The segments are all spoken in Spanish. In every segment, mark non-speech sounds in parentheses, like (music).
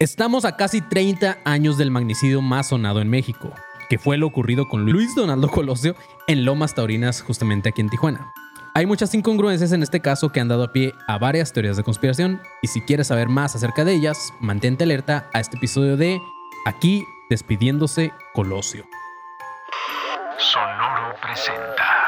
Estamos a casi 30 años del magnicidio más sonado en México, que fue lo ocurrido con Luis Donaldo Colosio en Lomas Taurinas, justamente aquí en Tijuana. Hay muchas incongruencias en este caso que han dado a pie a varias teorías de conspiración, y si quieres saber más acerca de ellas, mantente alerta a este episodio de Aquí despidiéndose Colosio. Sonoro presenta.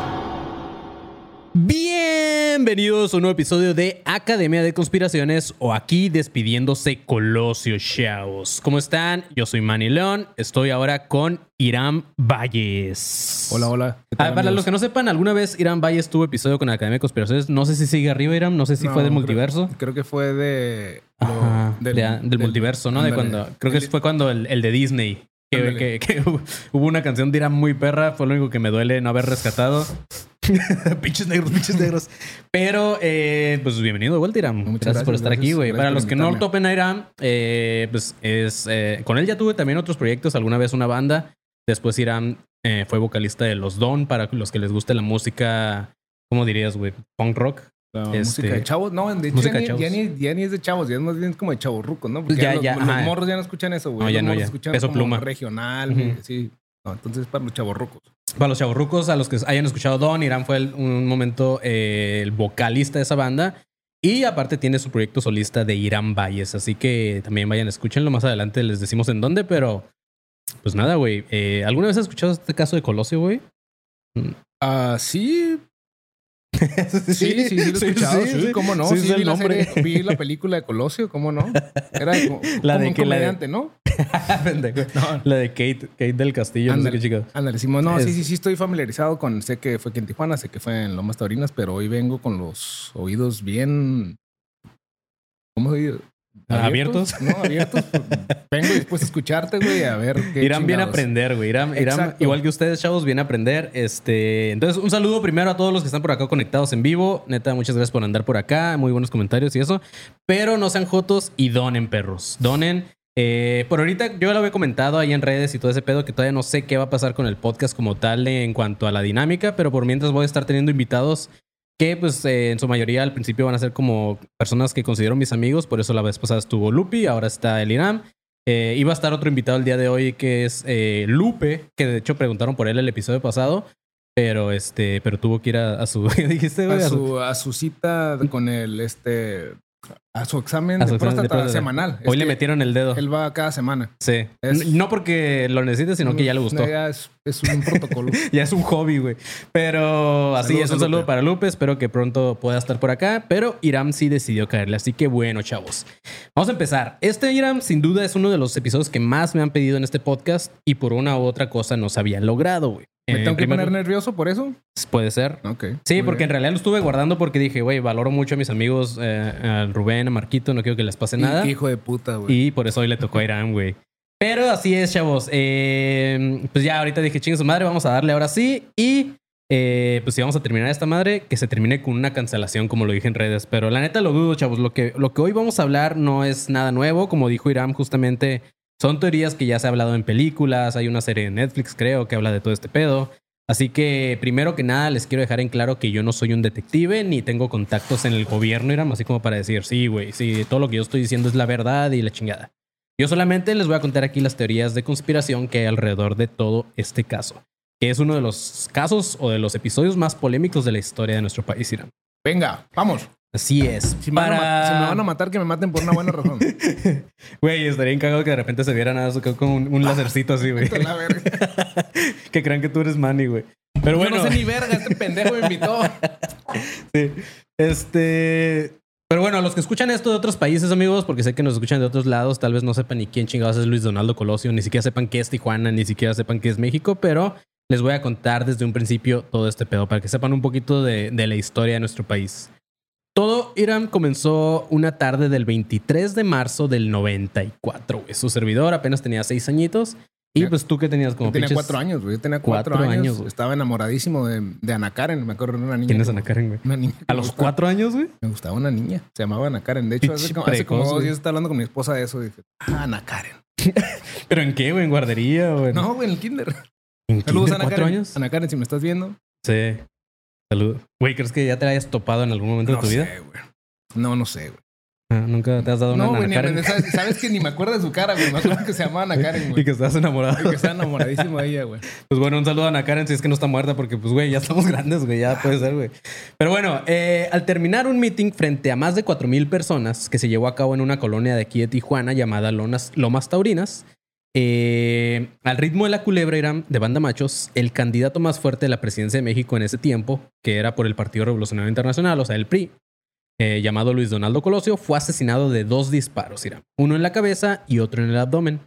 Bienvenidos a un nuevo episodio de Academia de Conspiraciones o aquí despidiéndose Colosio Chavos. ¿Cómo están? Yo soy Manny León, estoy ahora con Irán Valles. Hola, hola. ¿Qué Ah, para los que no sepan, alguna vez Irán Valles tuvo episodio con Academia de Conspiraciones. No sé si sigue arriba, Irán. No sé si No, fue del creo- multiverso. Creo, que fue de. lo- Ajá, de- del, multiverso, ¿no? De cuando. Creo que fue cuando el, el de Disney. Que- que (laughs) hubo una canción de Irán muy perra. Fue lo único que me duele no haber rescatado. (laughs) pinches negros, pinches negros. Pero, eh, pues bienvenido de vuelta. Muchas gracias, gracias, por estar gracias, aquí, güey. Para los que no invitarme. topen a Irán, eh, pues es. eh, con él ya tuve también otros proyectos. Alguna vez una banda. Después Irán eh, fue vocalista de Los Don. Para los que les guste la música. ¿Cómo dirías, güey? Punk rock. La Este- música de chavos. No, de hecho, ya, ni, chavos. ya, ni, ya ni es de chavos, ya es más bien como de chavorrucos, ¿no? Porque Ya, ya, los, morros ya no escuchan eso, güey. No, ya los no, ya. escuchan Peso pluma. regional, sí. No, entonces para los chavorrucos. Para los chavorrucos, a los que hayan escuchado Don, Irán fue el- un momento eh, el vocalista de esa banda. Y aparte tiene su proyecto solista de Irán Valles. Así que también vayan, escúchenlo. Más adelante les decimos en dónde, pero pues nada, güey. Eh, ¿Alguna vez has escuchado este caso de Colosio, güey? Ah, sí. (laughs) Sí, sí, sí, lo he escuchado. Sí, cómo no. Sí, Sí, es el vi, la nombre. serie- vi la película de Colosio, ¿cómo no? Era como, (laughs) La de un que la de- comediante, ¿no? (laughs) Pendejo. No. La de Kate, Kate del Castillo, no sé qué ándale. No, Es- sí, sí, sí, estoy familiarizado con. Sé que fue aquí en Tijuana, sé que fue en Lomas Taurinas, pero hoy vengo con los oídos bien. ¿Cómo se ¿Abiertos? No, abiertos. vengo después a escucharte, güey, a ver qué. Irán viene a aprender, güey. Irán, igual que ustedes, chavos, viene a aprender. Este, entonces, un saludo primero a todos los que están por acá conectados en vivo. Neta, muchas gracias por andar por acá. Muy buenos comentarios y eso. Pero no sean jotos y donen, perros. Donen. Eh, por ahorita yo ya lo había comentado ahí en redes y todo ese pedo que todavía no sé qué va a pasar con el podcast como tal en cuanto a la dinámica, pero por mientras voy a estar teniendo invitados que pues eh, en su mayoría al principio van a ser como personas que considero mis amigos, por eso la vez pasada estuvo Lupi, ahora está el Irán. Eh, iba a estar otro invitado el día de hoy que es eh, Lupe, que de hecho preguntaron por él el episodio pasado, pero este, pero tuvo que ir a, a su, (laughs) ¿qué dijiste, güey? A su, a su cita con el, este. A su examen a su de examen próstata semanal. Es Hoy le metieron el dedo. Él va cada semana. Sí. Es- No porque lo necesite, sino que ya le gustó. No, ya es, es un protocolo. (laughs) ya es un hobby, güey. Pero así Saludos es un saludo Lupe. para Lupe. Espero que pronto pueda estar por acá. Pero Iram sí decidió caerle. Así que bueno, chavos. Vamos a empezar. Este Iram, sin duda, es uno de los episodios que más me han pedido en este podcast. Y por una u otra cosa no se había logrado, güey. ¿Me En tengo que primer- poner nervioso por eso? Puede ser. Ok. Sí, muy porque en realidad lo estuve guardando porque dije, güey, valoro mucho a mis amigos, eh, a Rubén, a Marquito, no quiero que les pase nada. Hijo de puta, güey. Y por eso hoy le tocó a Irán, güey. Pero así es, chavos. Eh, pues ya ahorita dije, chingue su madre, vamos a darle ahora sí. Y eh, pues si vamos a terminar esta madre, que se termine con una cancelación, como lo dije en redes. Pero la neta lo dudo, chavos. Lo que, lo que hoy vamos a hablar no es nada nuevo. Como dijo Irán, justamente son teorías que ya se ha hablado en películas. Hay una serie de Netflix, creo, que habla de todo este pedo. Así que primero que nada les quiero dejar en claro que yo no soy un detective ni tengo contactos en el gobierno, Irán, así como para decir, sí, güey, sí, todo lo que yo estoy diciendo es la verdad y la chingada. Yo solamente les voy a contar aquí las teorías de conspiración que hay alrededor de todo este caso, que es uno de los casos o de los episodios más polémicos de la historia de nuestro país, Irán. Venga, vamos. Así es. Si, me van a ma- si me van a matar, que me maten por una buena razón. (laughs) Güey, estaría encagado que de repente se viera nada con un, un lacercito así, güey. (laughs) (laughs) Que crean que tú eres Manny, güey. Pero bueno. Yo no sé ni verga, este pendejo me invitó. Sí. Este. Pero bueno, los que escuchan esto de otros países, amigos, porque sé que nos escuchan de otros lados, tal vez no sepan ni quién chingados es Luis Donaldo Colosio, ni siquiera sepan qué es Tijuana, ni siquiera sepan qué es México, pero les voy a contar desde un principio todo este pedo para que sepan un poquito de, de la historia de nuestro país. Todo Irán comenzó una tarde del 23 de marzo del 94, güey. Su servidor apenas tenía seis añitos. Y pues tú que tenías como Yo tenía pinches- cuatro años, güey. Yo tenía cuatro, Cuatro años. Estaba enamoradísimo de, de Ana Karen. Me acuerdo de una niña. ¿Quién es Ana Karen, güey? Una niña. ¿A los gustaba. cuatro años, güey? Me gustaba una niña. Se llamaba Ana Karen. De hecho, hace como, hace como dos días estaba hablando con mi esposa de eso. Y dije, ah, Ana Karen. (laughs) ¿Pero en qué, güey? ¿En guardería, güey? No, güey, en el kinder. ¿En Saludos, kinder, Ana cuatro Karen. años? Ana Karen, si me estás viendo. Sí. Salud. Güey, ¿crees que ya te la hayas topado en algún momento No de tu vida? sé, güey. No, no sé, güey. Ah, ¿Nunca te has dado una No, güey, Karen? sabes, sabes que ni me acuerdo de su cara, güey. Me acuerdo que se llamaba Ana Karen, (laughs) Y güey. que estás enamorado. Y que estaba enamoradísimo de ella, güey. Pues bueno, un saludo a Ana Karen si es que no está muerta, porque pues, güey, ya estamos (laughs) grandes, güey, ya puede ser, güey. Pero bueno, eh, al terminar un meeting frente a más de 4.000 personas que se llevó a cabo en una colonia de aquí de Tijuana llamada Lonas- Lomas Taurinas, eh, al ritmo de la culebra Irán de Banda Machos, el candidato más fuerte de la presidencia de México en ese tiempo, que era por el Partido Revolucionario Internacional, o sea, el PRI, eh, llamado Luis Donaldo Colosio, fue asesinado de dos disparos, Irán. Uno en la cabeza y otro en el abdomen.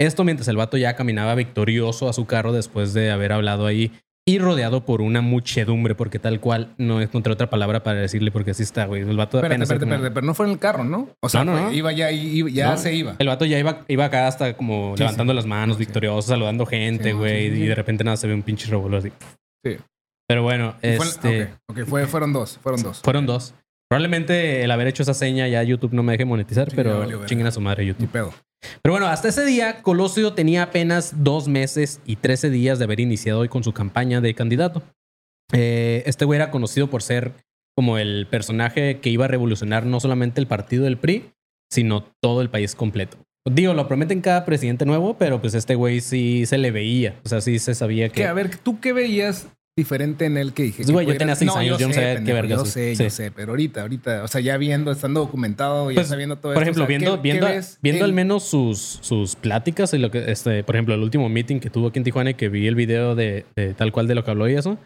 Esto mientras el vato ya caminaba victorioso a su carro después de haber hablado ahí y rodeado por una muchedumbre, porque tal cual no encontré otra palabra para decirle, porque así está, güey. El vato Espérate, apenas espérate, como- espérate. Pero no fue en el carro, ¿no? O sea, No, no, iba ya, iba- ya se iba. El vato ya iba, iba acá hasta como Sí, levantando sí. las manos, victorioso, saludando gente, güey. Y de repente nada, se ve un pinche revuelo así. Sí. Pero bueno, fue- este, ok, fue- fueron dos, fueron dos. fueron dos. Probablemente el haber hecho esa seña ya YouTube no me deje monetizar, Sí, pero valió chinguen a su madre Ni YouTube. pedo. Pero bueno, hasta ese día, Colosio tenía apenas dos meses y 13 días de haber iniciado hoy con su campaña de candidato. Eh, este güey era conocido por ser como el personaje que iba a revolucionar no solamente el partido del PRI, sino todo el país completo. Digo, lo prometen cada presidente nuevo, pero pues este güey sí se le veía. O sea, sí se sabía que... Que, a ver, ¿tú qué veías diferente en él que dije? Pues, que güey, yo tenía seis años, yo no sé, sabía qué verga Yo sé, Sí. yo sé, pero ahorita, ahorita, o sea, ya viendo, estando documentado, ya Pues, sabiendo todo por esto, ejemplo, o sea, viendo, ¿qué- viendo, qué viendo al en- menos sus, sus pláticas y lo que, este, por ejemplo, el último meeting que tuvo aquí en Tijuana y que vi el video de, de tal cual de lo que habló y eso.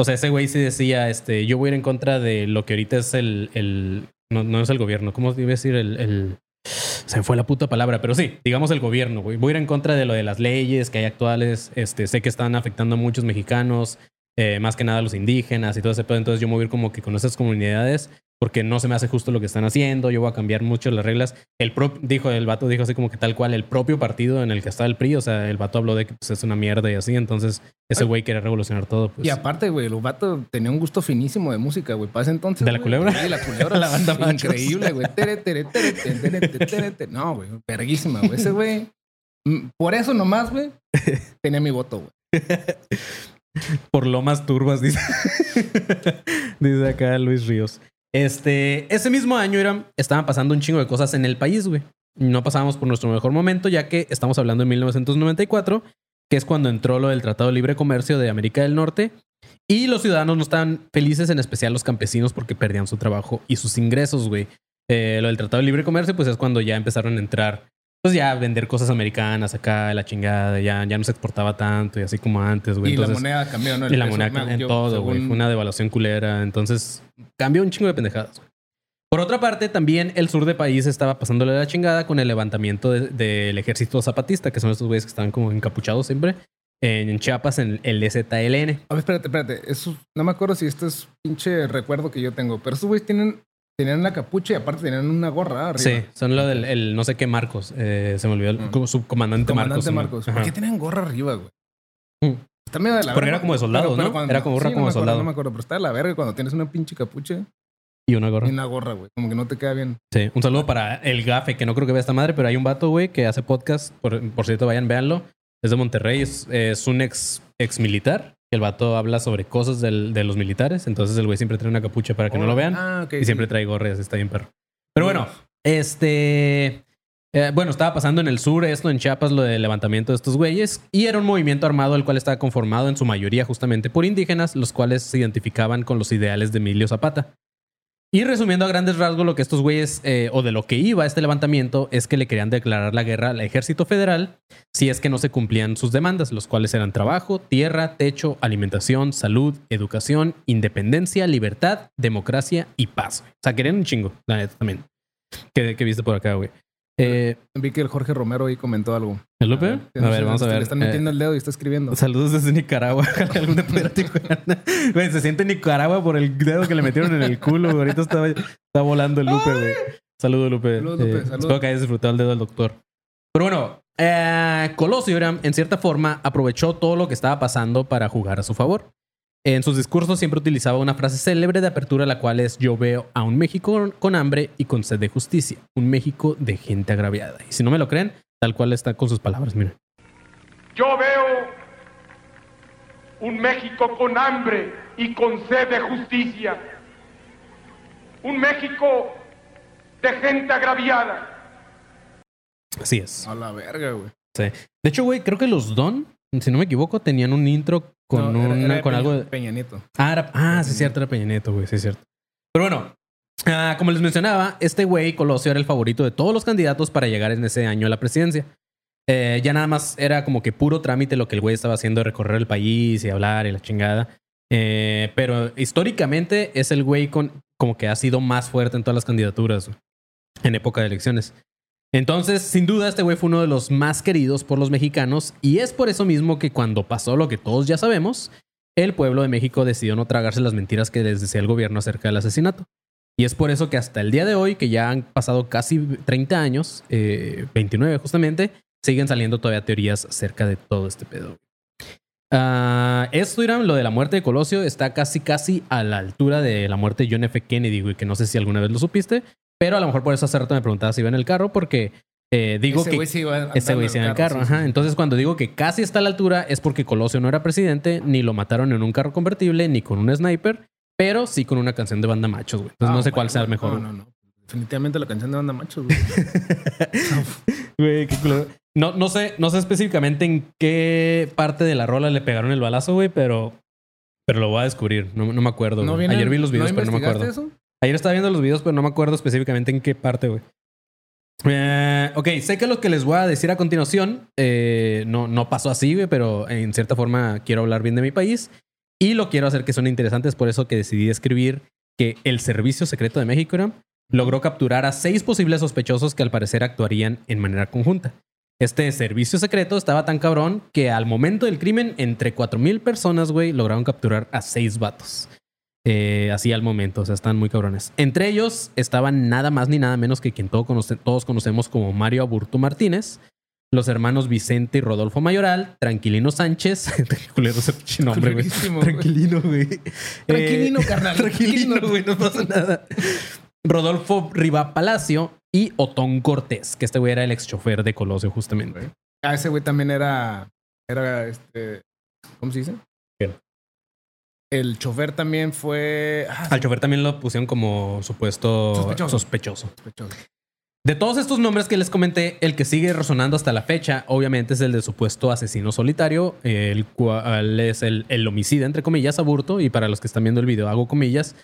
O sea, ese güey sí decía, este, yo voy a ir en contra de lo que ahorita es el, el no, no es el gobierno, ¿cómo iba a decir? El, el, se me fue la puta palabra, pero sí, digamos el gobierno, güey. Voy a ir en contra de lo de las leyes que hay actuales. Este, sé que están afectando a muchos mexicanos, eh, más que nada los indígenas y todo ese pedo. Entonces yo me voy a ir como que con esas comunidades porque no se me hace justo lo que están haciendo. Yo voy a cambiar mucho las reglas. El pro, dijo, el vato dijo así como que tal cual el propio partido en el que está el PRI. O sea, el vato habló de que pues, es una mierda y así. Entonces ese güey quiere revolucionar todo. Pues. Y aparte, güey, el vato tenía un gusto finísimo de música, güey. Para ese entonces. ¿De la culebra? Sí, la culebra. La banda (laughs) Machos. Increíble, güey. Tere, tere, tere, tere, tere, tere, tere, tere. No, güey. Verguísima, güey. Ese güey. mm, Por eso nomás, güey, (laughs) tenía mi voto, güey. (laughs) Por lomas turbas, dice. (laughs) dice acá Luis Ríos. Este, ese mismo año era, estaban pasando un chingo de cosas en el país, güey. No pasábamos por nuestro mejor momento, ya que estamos hablando de 1994, que es cuando entró lo del Tratado de Libre Comercio de América del Norte. Y los ciudadanos no estaban felices, en especial los campesinos, porque perdían su trabajo y sus ingresos, güey. Eh, lo del Tratado de Libre Comercio, pues es cuando ya empezaron a entrar, pues ya vender cosas americanas acá, la chingada, ya, ya no se exportaba tanto y así como antes, güey. Y la moneda cambió, ¿no? El y la moneda me- en todo, güey. Fue una devaluación culera. Entonces, cambió un chingo de pendejadas. güey. Por otra parte, también el sur del país estaba pasándole la chingada con el levantamiento de- del ejército zapatista, que son estos güeyes que estaban como encapuchados siempre. En Chiapas, en el ZLN. A ver, espérate, espérate. Eso, no me acuerdo si esto es pinche recuerdo que yo tengo, pero estos güeyes tienen, tenían la capucha y aparte tenían una gorra arriba. Sí, son lo del el no sé qué Marcos. Eh, se me olvidó el como subcomandante Marcos. Comandante. Marcos. ¿Por qué tienen gorra arriba, güey? Mm. Está medio de la Porque verga. era como de soldado, ¿no? Era como gorra sí, como no de acuerdo, soldado. No me acuerdo, pero está de la verga cuando tienes una pinche capucha Y una gorra. y una gorra, güey. Como que no te queda bien. Sí, un saludo para el gafe, que no creo que vea esta madre, pero hay un vato, güey, que hace podcast. Por, por cierto, vayan, véanlo. Es de Monterrey, es, es un ex, ex militar. El vato habla sobre cosas del- de los militares. Entonces el güey siempre trae una capucha para que no lo vean. Ah, y siempre trae gorras, está bien perro. Pero bueno, este. Eh, bueno, estaba pasando en el sur esto, en Chiapas, lo del levantamiento de estos güeyes, y era un movimiento armado el cual estaba conformado en su mayoría justamente por indígenas, los cuales se identificaban con los ideales de Emilio Zapata. Y resumiendo a grandes rasgos, lo que estos güeyes, eh, o de lo que iba este levantamiento, es que le querían declarar la guerra al ejército federal si es que no se cumplían sus demandas, los cuales eran trabajo, tierra, techo, alimentación, salud, educación, independencia, libertad, democracia y paz. O sea, querían un chingo, la neta también. ¿Qué, qué viste por acá, güey? Eh, Vi que el Jorge Romero ahí comentó algo. ¿El Lupe? A ver, A ver, vamos a Le ver. están Eh, metiendo el dedo y está escribiendo. Saludos desde Nicaragua. (laughs) (laughs) Güey, se siente Nicaragua por el dedo que le metieron en el culo. Ahorita está, está volando el Lupe, güey. Saludos, Lupe. Saludos, Lupe, Eh, saludos. Espero que hayas disfrutado el dedo del doctor. Pero bueno, eh, Colosio, en cierta forma, aprovechó todo lo que estaba pasando para jugar a su favor. En sus discursos siempre utilizaba una frase célebre de apertura, la cual es yo veo a un México con- hambre y con sed de justicia. Un México de gente agraviada. Y si no me lo creen, tal cual está con sus palabras, miren. Yo veo un México con hambre y con sed de justicia. Un México de gente agraviada. Así es. A la verga, güey. Sí. De hecho, güey, creo que los Don, si no me equivoco, tenían un intro con, No, era- una- era de con Peña- algo de... Peña Nieto. Ah, era- ah, sí, es cierto, era Peña Nieto, güey, sí, es cierto. Pero bueno, ah, como les mencionaba, este güey, Colosio, era el favorito de todos los candidatos para llegar en ese año a la presidencia. Eh, ya nada más era como que puro trámite lo que el güey estaba haciendo de recorrer el país y hablar y la chingada. Eh, pero históricamente es el güey con, como que ha sido más fuerte en todas las candidaturas güey, en época de elecciones. Entonces, sin duda, este güey fue uno de los más queridos por los mexicanos y es por eso mismo que cuando pasó lo que todos ya sabemos, el pueblo de México decidió no tragarse las mentiras que les decía el gobierno acerca del asesinato. Y es por eso que hasta el día de hoy, que ya han pasado casi 30 años, eh, 29 justamente, siguen saliendo todavía teorías acerca de todo este pedo. Ah, esto, Irán, lo de la muerte de Colosio, está casi, casi a la altura de la muerte de John F. Kennedy, güey, que no sé si alguna vez lo supiste, pero a lo mejor por eso hace rato me preguntaba si iba en el carro, porque eh, digo Ese que... güey sí iba Ese güey sí en el carro, ajá. Entonces, cuando digo que casi está a la altura, es porque Colosio no era presidente, ni lo mataron en un carro convertible, ni con un sniper, pero sí con una canción de banda machos, güey. Entonces, Ah, no sé bueno, cuál sea el mejor. No, no, no. Definitivamente la canción de Banda Machos, güey. (laughs) Güey, qué culo. No, no sé, no sé específicamente en qué parte de la rola le pegaron el balazo, güey, pero, pero lo voy a descubrir. No, no me acuerdo. ¿No güey. viene- Ayer vi los videos, pero no me acuerdo. eso? Ayer estaba viendo los videos, pero no me acuerdo específicamente en qué parte, güey. Eh, ok, sé que lo que les voy a decir a continuación eh, no, no pasó así, güey, pero en cierta forma quiero hablar bien de mi país y lo quiero hacer que son interesantes, por eso que decidí escribir que el Servicio Secreto de México logró capturar a seis posibles sospechosos que al parecer actuarían en manera conjunta. Este servicio secreto estaba tan cabrón que al momento del crimen, entre 4.000 personas, güey, lograron capturar a seis vatos. Eh, así al momento, o sea, están muy cabrones. Entre ellos estaban nada más ni nada menos que quien todo conoce- todos conocemos como Mario Aburto Martínez, los hermanos Vicente y Rodolfo Mayoral, Tranquilino Sánchez, (laughs) culero ese nombre, güey. Tranquilino, güey. Tranquilino, Eh, carnal, (laughs) Tranquilino, tranquilino. güey, no pasa nada. Rodolfo Riva Palacio y Otón Cortés, que este güey era el ex chofer de Colosio, justamente. Ah, ese güey también era. Era este. ¿Cómo se dice? El chofer también fue. Ah, Al chofer también lo pusieron como supuesto Sospechoso. sospechoso. sospechoso. De todos estos nombres que les comenté, el que sigue resonando hasta la fecha, obviamente, es el de supuesto asesino solitario, el cual es el, el homicida, entre comillas, aburto. Y para los que están viendo el video, hago comillas.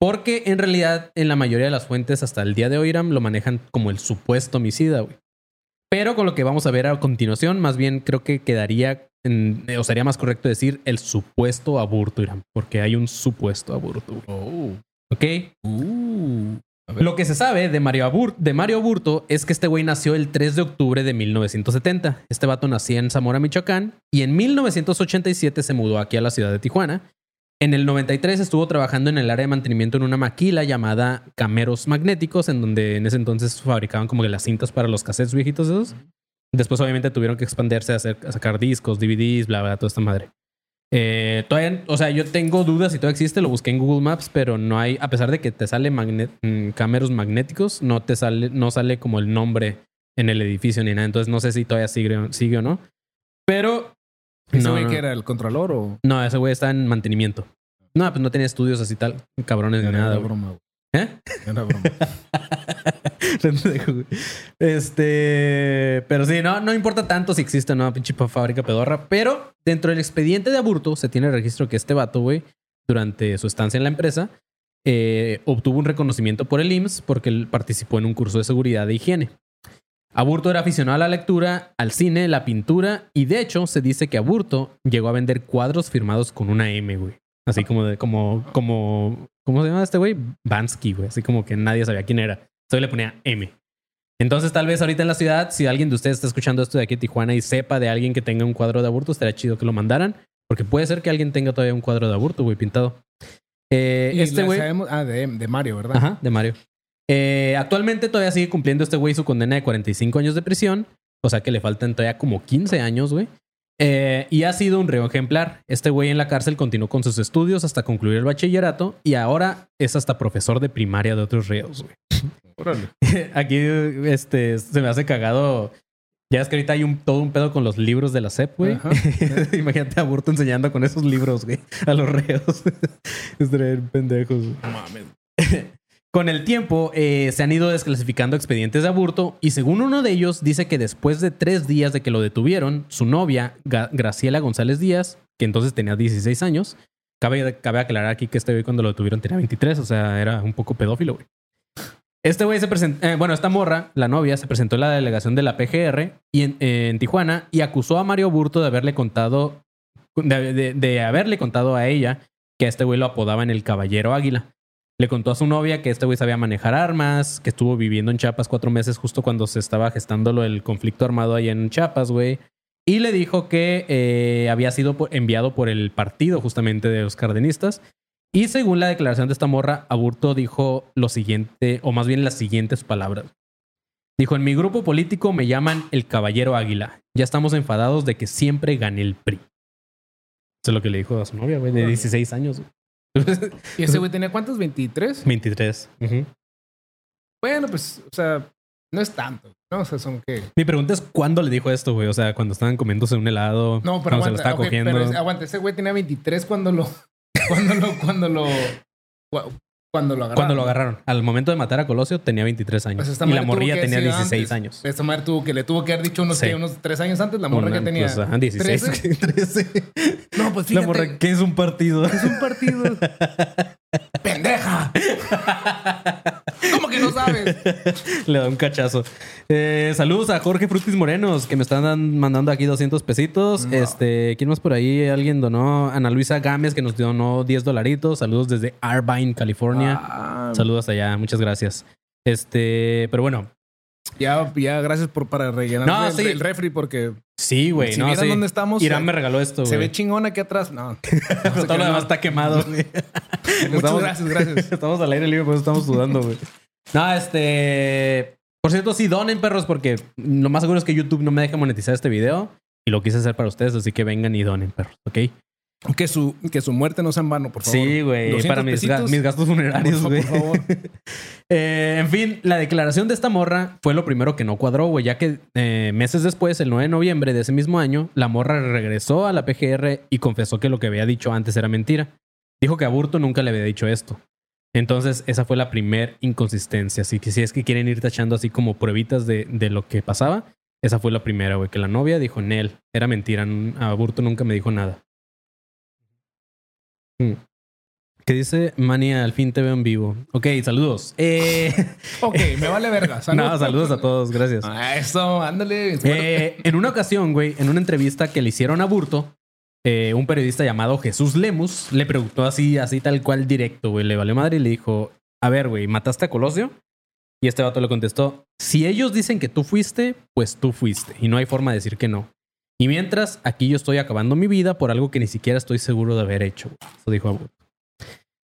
Porque en realidad, en la mayoría de las fuentes, hasta el día de hoy, lo manejan como el supuesto homicida, güey. Pero con lo que vamos a ver a continuación, más bien creo que quedaría, en- o sería más correcto decir, el supuesto aburto, Iram. Porque hay un supuesto aburto, güey. Oh. ¿Ok? Uh. Lo que se sabe de Mario, Abur- de Mario Burto es que este güey nació el 3 de octubre de 1970. Este vato nacía en Zamora, Michoacán, y en 1987 se mudó aquí a la ciudad de Tijuana. En el 93 estuvo trabajando en el área de mantenimiento en una maquila llamada Cameros Magnéticos, en donde en ese entonces fabricaban como que las cintas para los cassettes viejitos esos. Después obviamente tuvieron que expandirse a, hacer- a sacar discos, DVDs, bla, bla, toda esta madre. Eh, todavía, o sea, yo tengo dudas si todavía existe, lo busqué en Google Maps, pero no hay, a pesar de que te sale magne- mm, cámaras magnéticos, no te sale, no sale como el nombre en el edificio ni nada. Entonces no sé si todavía sigue, sigue o no. Pero ¿Ese no, güey no. que era el controlador o.? no, ese güey está en mantenimiento. No, pues no tenía estudios así tal, cabrones ni nada. broma, güey. ¿Eh? Era broma. (laughs) Este. Pero sí, no, no importa tanto si existe o no, pinche fábrica pedorra. Pero dentro del expediente de aburto se tiene registro que este vato, güey, durante su estancia en la empresa, eh, obtuvo un reconocimiento por el IMSS porque él participó en un curso de seguridad e higiene. Aburto era aficionado a la lectura, al cine, la pintura y de hecho se dice que Aburto llegó a vender cuadros firmados con una M, güey. Así como de, como, como, ¿cómo se llama este güey? Bansky, güey. Así como que nadie sabía quién era. Solo le ponía M. Entonces, tal vez ahorita en la ciudad, si alguien de ustedes está escuchando esto de aquí en Tijuana y sepa de alguien que tenga un cuadro de aburto, estaría chido que lo mandaran. Porque puede ser que alguien tenga todavía un cuadro de aburto, güey, pintado. Eh, Y este güey. sabemos- ah, de, de Mario, ¿verdad? Ajá, de Mario. Eh, actualmente todavía sigue cumpliendo este güey su condena de 45 años de prisión. O sea que le faltan todavía como 15 años, güey. Eh, y ha sido un reo ejemplar. Este güey en la cárcel continuó con sus estudios hasta concluir el bachillerato y ahora es hasta profesor de primaria de otros reos, güey. (laughs) Órale. (laughs) Aquí este, se me hace cagado. Ya es que ahorita hay un, todo un pedo con los libros de la SEP, güey. (laughs) Imagínate a Burto enseñando con esos libros, güey, a los reos. Estarían pendejos. No mames. Con el tiempo eh, se han ido desclasificando expedientes de aburto y según uno de ellos dice que después de tres días de que lo detuvieron, su novia, Graciela González Díaz, que entonces tenía 16 años, cabe, cabe aclarar aquí que este güey cuando lo detuvieron tenía 23, o sea, era un poco pedófilo, güey. Este güey se presentó, eh, bueno, esta morra, la novia, se presentó en la delegación de la PGR y en, eh, en Tijuana y acusó a Mario Burto de haberle contado, de, de- de haberle contado a ella que a este güey lo apodaban el Caballero Águila. Le contó a su novia que este güey sabía manejar armas, que estuvo viviendo en Chiapas cuatro meses justo cuando se estaba gestando del conflicto armado ahí en Chiapas, güey. Y le dijo que eh, había sido enviado por el partido justamente de los cardenistas. Y según la declaración de esta morra, Aburto dijo lo siguiente, o más bien las siguientes palabras. Dijo, en mi grupo político me llaman el Caballero Águila. Ya estamos enfadados de que siempre gane el PRI. Eso es lo que le dijo a su novia, güey, de 16 años. güey. (laughs) ¿Y ese güey tenía cuántos? ¿23? 23. Ujú. Bueno, pues, o sea, no es tanto. No, o sea, son que. Mi pregunta es cuándo le dijo esto, güey. O sea, cuando estaban comiéndose un helado, No, pero cuando se aguanta, lo estaba cogiendo. pero es- aguanta, ese güey tenía 23 (laughs) cuando lo. Cuando lo. Cuando lo. Cuando lo agarraron. Cuando lo agarraron. Al momento de matar a Colosio tenía 23 años. Pues esta y la morrilla que tenía haber sido 16 antes. años. Esta madre tuvo que le tuvo que haber dicho unos, Sí. ¿qué? unos 3 años antes. La morra Una- que tenía. pues, ajá, 16. 13. 13. No, pues La fíjate. morra, ¿qué es un partido? Es un partido. (laughs) ¡Pendeja! ¿Cómo que no sabes? Le da un cachazo. Eh, saludos a Jorge Frutis Morenos, que me están dan- mandando aquí 200 pesitos. Este, ¿quién más por ahí? Alguien donó. Ana Luisa Gámez, que nos donó 10 dolaritos. Saludos desde Arbine, California. Ah, Saludos allá, muchas gracias. Este, pero bueno, ya, ya, gracias por para rellenar No, el, sí. el refri porque sí, güey. si no, sí. dónde estamos, Irán se- me regaló esto, se ve chingón aquí atrás. No. (laughs) Todo lo demás está quemado. (laughs) Muchas gracias, gracias. (laughs) Estamos al aire libre, por eso estamos sudando, güey. No, este. Por cierto, sí donen, perros, porque lo más seguro es que YouTube no me deja monetizar este video. Y lo quise hacer para ustedes, así que vengan y donen, perros, ¿ok? Que su, que su muerte no sea en vano, por favor. Sí, güey. 200 Para mis, ga- mis gastos funerarios, Por güey. por favor. (laughs) Eh, en fin, la declaración de esta morra fue lo primero que no cuadró, güey, ya que eh, meses después, el 9 de noviembre de ese mismo año, la morra regresó a la PGR y confesó que lo que había dicho antes era mentira. Dijo que Aburto nunca le había dicho esto. Entonces, esa fue la primer inconsistencia. Así que si es que quieren ir tachando así como pruebitas de, de lo que pasaba, esa fue la primera, güey, que la novia dijo, Nel, era mentira, n- Aburto nunca me dijo nada. ¿Qué dice Mania? Al fin te veo en vivo. Ok, saludos. Eh, (laughs) Ok, me vale verga. (laughs) no, saludos a todos, gracias. Ah, Eso, ándale. Eh, en una ocasión, güey, en una entrevista que le hicieron a Burto, eh, un periodista llamado Jesús Lemus le preguntó así, así tal cual directo, güey. Le valió madre y le dijo: A ver, güey, ¿mataste a Colosio? Y este vato le contestó: Si ellos dicen que tú fuiste, pues tú fuiste. Y no hay forma de decir que no. Y mientras, aquí yo estoy acabando mi vida por algo que ni siquiera estoy seguro de haber hecho. Eso dijo Aburto.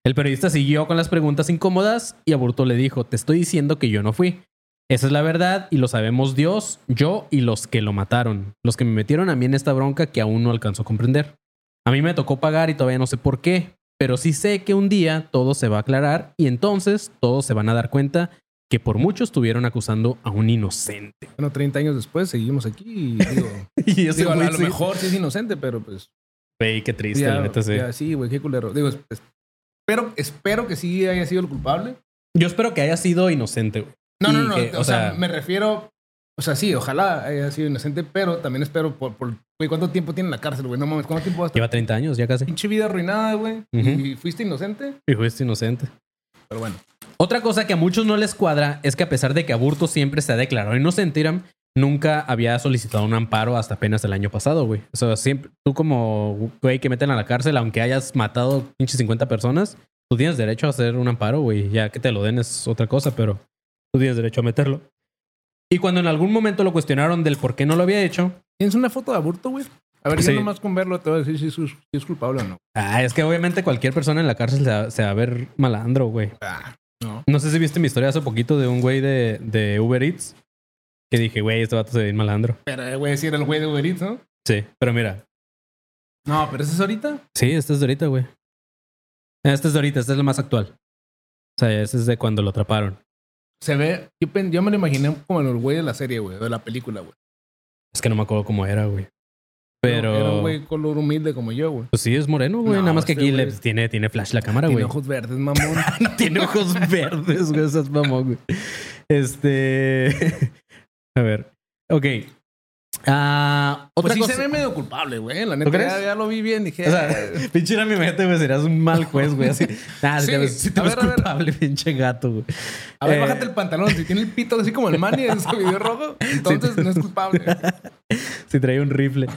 El periodista siguió con las preguntas incómodas y Aburto le dijo: Te estoy diciendo que yo no fui. Esa es la verdad y lo sabemos Dios, yo y los que lo mataron. Los que me metieron a mí en esta bronca que aún no alcanzo a comprender. A mí me tocó pagar y todavía no sé por qué, pero sí sé que un día todo se va a aclarar y entonces todos se van a dar cuenta que por mucho estuvieron acusando a un inocente. Bueno, 30 años después seguimos aquí y (laughs) digo, Y ese digo, a lo sí- mejor sí es inocente, pero pues Güey, qué triste, ya, la neta, sí. ya, sí, güey, qué culero. Digo, es- espero, espero que sí haya sido el culpable. Yo espero que haya sido inocente, güey. No, no, no. que, o, sea, me refiero. O sea, sí, ojalá haya sido inocente, pero también espero por. por güey, ¿cuánto tiempo tiene en la cárcel, güey? No mames, ¿cuánto tiempo va a estar? Lleva 30 años ya casi. Pinche vida arruinada, güey. Ujú. Y fuiste inocente. Y fuiste inocente. Pero bueno. Otra cosa que a muchos no les cuadra es que a pesar de que Aburto siempre se ha declarado inocente, Iram, nunca había solicitado un amparo hasta apenas el año pasado, güey. O sea, siempre, tú como güey que meten a la cárcel, aunque hayas matado pinche 50 personas, tú tienes derecho a hacer un amparo, güey. Ya que te lo den es otra cosa, pero tú tienes derecho a meterlo. Y cuando en algún momento lo cuestionaron del por qué no lo había hecho, ¿Tienes una foto de aborto, güey? A ver, Sí. yo nomás con verlo te voy a decir si es, si es culpable o no. ah, es que obviamente cualquier persona en la cárcel se va, se va a ver malandro, güey. Ah, no. No sé si viste mi historia hace poquito de un güey de, de Uber Eats. Que dije, güey, este vato se ve bien malandro. Pero, eh, güey, si era el güey de Uber Eats, ¿no? Sí, pero mira. No, pero ese es ahorita. Sí, este es de ahorita, güey. Este es de ahorita, este es el más actual. O sea, este es de cuando lo atraparon. Se ve. Yo, yo me lo imaginé como el güey de la serie, güey, de la película, güey. Es que no me acuerdo cómo era, güey. Pero. Era un güey color humilde como yo, güey. Pues sí, es moreno, güey. No, Nada más que aquí le- tiene, tiene flash la cámara, Tiene güey. ojos verdes, mamón. (laughs) tiene ojos verdes, güey. Esas mamón, güey. Este. (laughs) A ver. Ok. Ah, otra Pues sí cosa. se ve medio culpable, güey. La neta, ya, ya lo vi bien. Dije, O sea, "Eh". (laughs) pinche era mi mente, güey. Serías un mal juez, güey. Así. (laughs) Si te ves, si te A ves ver, a ver. culpable, (laughs) pinche gato, güey. a ver, eh, bájate el pantalón. Si tiene el pito así como el Manny en ese video rojo, entonces no es culpable. Si trae un rifle.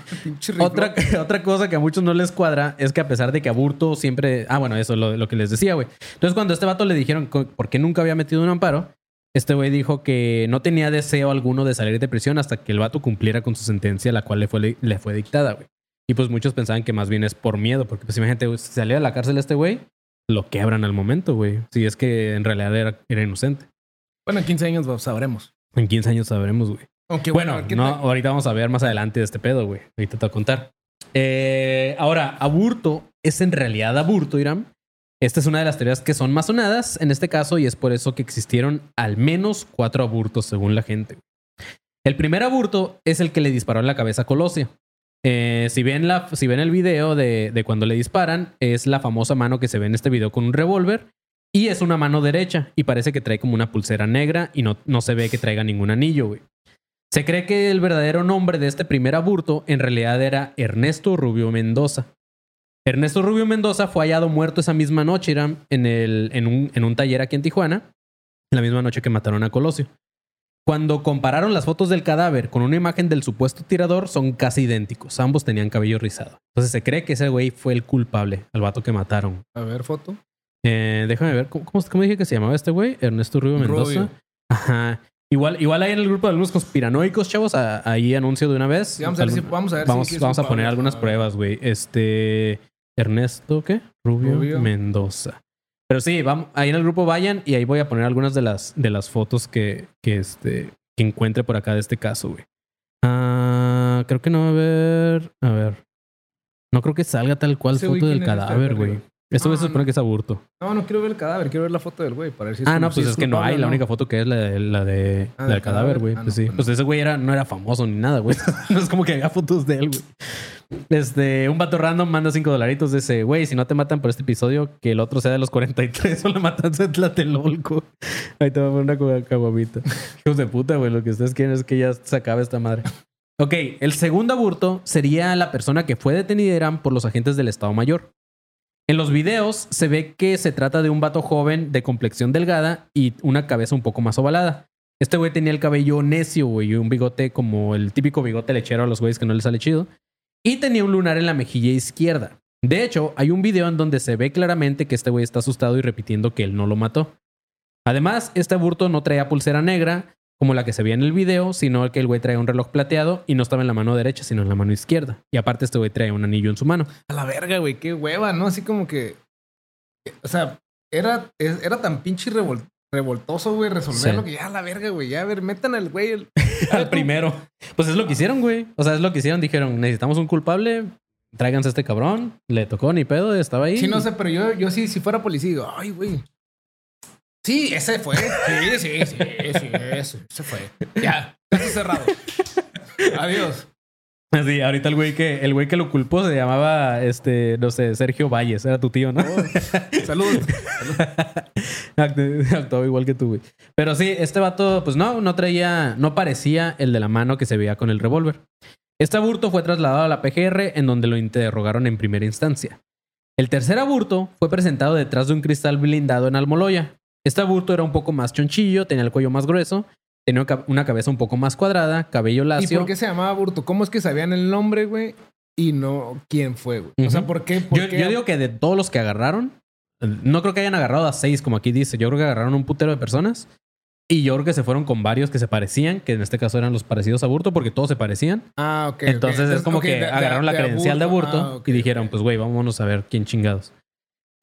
Otra, otra cosa que a muchos no les cuadra es que a pesar de que Aburto siempre. Ah, bueno, eso es lo, lo que les decía, güey. Entonces, cuando a este vato le dijeron por qué nunca había metido un amparo, este güey dijo que no tenía deseo alguno de salir de prisión hasta que el vato cumpliera con su sentencia, la cual le fue, le fue dictada, güey. Y pues muchos pensaban que más bien es por miedo, porque pues imagínate, si salía de la cárcel este güey, lo quebran al momento, güey. Si es que en realidad era, era inocente. Bueno, en 15 años sabremos. En 15 años sabremos, güey. Aunque Bueno, a ver, ¿qué no, ahorita vamos a ver más adelante de este pedo, güey. Ahorita te voy a contar. Eh, ahora, aburto es en realidad aburto, Irán. Esta es una de las teorías que son más sonadas en este caso y es por eso que existieron al menos cuatro aburtos según la gente. El primer aburto es el que le disparó en la cabeza a Colosio. Eh, si, ven la, si ven el video de, de cuando le disparan, es la famosa mano que se ve en este video con un revólver y es una mano derecha y parece que trae como una pulsera negra y no, no se ve que traiga ningún anillo. Se cree que el verdadero nombre de este primer aburto en realidad era Ernesto Rubio Mendoza. Ernesto Rubio Mendoza fue hallado muerto esa misma noche Iram, en, el, en, un, en un taller aquí en Tijuana, la misma noche que mataron a Colosio. Cuando compararon las fotos del cadáver con una imagen del supuesto tirador, son casi idénticos. Ambos tenían cabello rizado. Entonces se cree que ese güey fue el culpable, al vato que mataron. A ver, foto. Eh, déjame ver, ¿cómo, cómo, cómo dije que se llamaba este güey? Ernesto Rubio Mendoza. Rubio. Ajá. Igual, igual ahí en el grupo de algunos conspiranoicos, chavos, a- ahí anuncio de una vez. Sí, vamos a ver si- vamos a ver si- vamos, si es vamos a poner algunas pruebas, güey. Este. Ernesto, ¿qué? Rubio, Rubio. Mendoza. Pero sí, vamos, ahí en el grupo vayan y ahí voy a poner algunas de las, de las fotos que, que, este, que encuentre por acá de este caso, güey. Ah, creo que no va a haber. A ver. No creo que salga tal cual Ese foto del ¿quién es este cadáver, güey. Esto No, se supone no. que es aburto. No, no quiero ver el cadáver, quiero ver la foto del güey para ver si es Ah, no, pues si es que no hay. La única foto que es la de, la de Ah, la del cadáver, güey. Ah, pues no, sí. pues no. Pues ese güey era, no era famoso ni nada, güey. (laughs) no es como que haga fotos de él, güey. Este, un vato random manda cinco dolaritos de ese, güey, si no te matan por este episodio, que el otro sea de los 43 o la matanza de Tlatelolco. Ahí te voy a poner una caguamita. (laughs) Hijos de puta, güey. Lo que ustedes quieren es que ya se acabe esta madre. Ok, el segundo aburto sería la persona que fue detenida Irán, por los agentes del Estado Mayor. En los videos se ve que se trata de un vato joven de complexión delgada y una cabeza un poco más ovalada. Este güey tenía el cabello necio, güey, y un bigote como el típico bigote lechero a los güeyes que no les sale chido. Y tenía un lunar en la mejilla izquierda. De hecho, hay un video en donde se ve claramente que este güey está asustado y repitiendo que él no lo mató. Además, este aburto no traía pulsera negra, como la que se veía en el video, sino que el güey traía un reloj plateado y no estaba en la mano derecha, sino en la mano izquierda. Y aparte, este güey traía un anillo en su mano. A la verga, güey, qué hueva, ¿no? Así como que. O sea, era, era tan pinche revol- revoltoso, güey, resolverlo Sí. que ya a la verga, güey. Ya, a ver, metan al güey. el- (laughs) al primero. Pues es lo que hicieron, güey. O sea, es lo que hicieron. Dijeron, necesitamos un culpable. Tráiganse a este cabrón. Le tocó ni pedo, estaba ahí. Sí, no sé, pero yo, yo sí, si fuera policía, digo, ay, güey. Sí, ese fue. Sí, sí, sí, sí, ese, ese fue. Ya, caso cerrado. (laughs) Adiós. (laughs) Sí, ahorita el güey que, el güey que lo culpó se llamaba, este, no sé, Sergio Valles, era tu tío, ¿no? Saludos. (laughs) Act- Actuaba igual que tú, güey. Pero sí, este vato, pues no, no traía, no parecía el de la mano que se veía con el revólver. Este aburto fue trasladado a la PGR en donde lo interrogaron en primera instancia. El tercer aburto fue presentado detrás de un cristal blindado en Almoloya. Este aburto era un poco más chonchillo, tenía el cuello más grueso, tenía una cabeza un poco más cuadrada, cabello ¿Y lacio. por qué se llamaba Burto? ¿Cómo es que sabían el nombre, güey? Y no quién fue, güey. O sea. ¿por qué? por Yo, qué- yo digo que de todos los que agarraron, no creo que hayan agarrado a seis, como aquí dice. Yo creo que agarraron un putero de personas. Y yo creo que se fueron con varios que se parecían, que en este caso eran los parecidos a Burto, porque todos se parecían. Ah, ok. Entonces es como que de- de- agarraron la de credencial de Aburto Ah, y dijeron, pues güey, vámonos a ver quién chingados.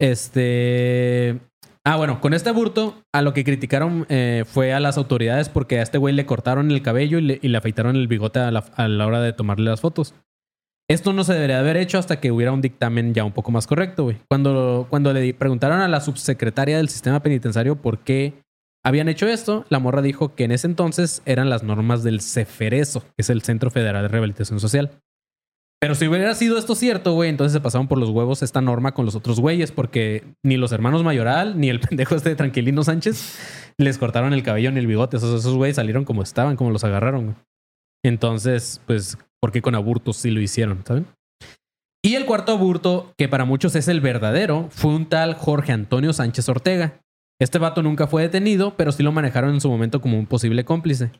Este... Ah, bueno, con este Aburto, a lo que criticaron eh, fue a las autoridades porque a este güey le cortaron el cabello y le, y le afeitaron el bigote a la, a la hora de tomarle las fotos. Esto no se debería haber hecho hasta que hubiera un dictamen ya un poco más correcto, güey. Cuando, cuando le preguntaron a la subsecretaria del sistema penitenciario por qué habían hecho esto, la morra dijo que en ese entonces eran las normas del CEFERESO, que es el Centro Federal de Rehabilitación Social. Pero si hubiera sido esto cierto, güey, entonces se pasaron por los huevos esta norma con los otros güeyes, porque ni los hermanos Mayoral, ni el (laughs) pendejo este de Tranquilino Sánchez les cortaron el cabello ni el bigote. Esos, esos güeyes salieron como estaban, como los agarraron. Entonces, pues, ¿por qué con aburtos sí lo hicieron, saben? Y el cuarto aburto, que para muchos es el verdadero, fue un tal Jorge Antonio Sánchez Ortega. Este vato nunca fue detenido, pero sí lo manejaron en su momento como un posible cómplice.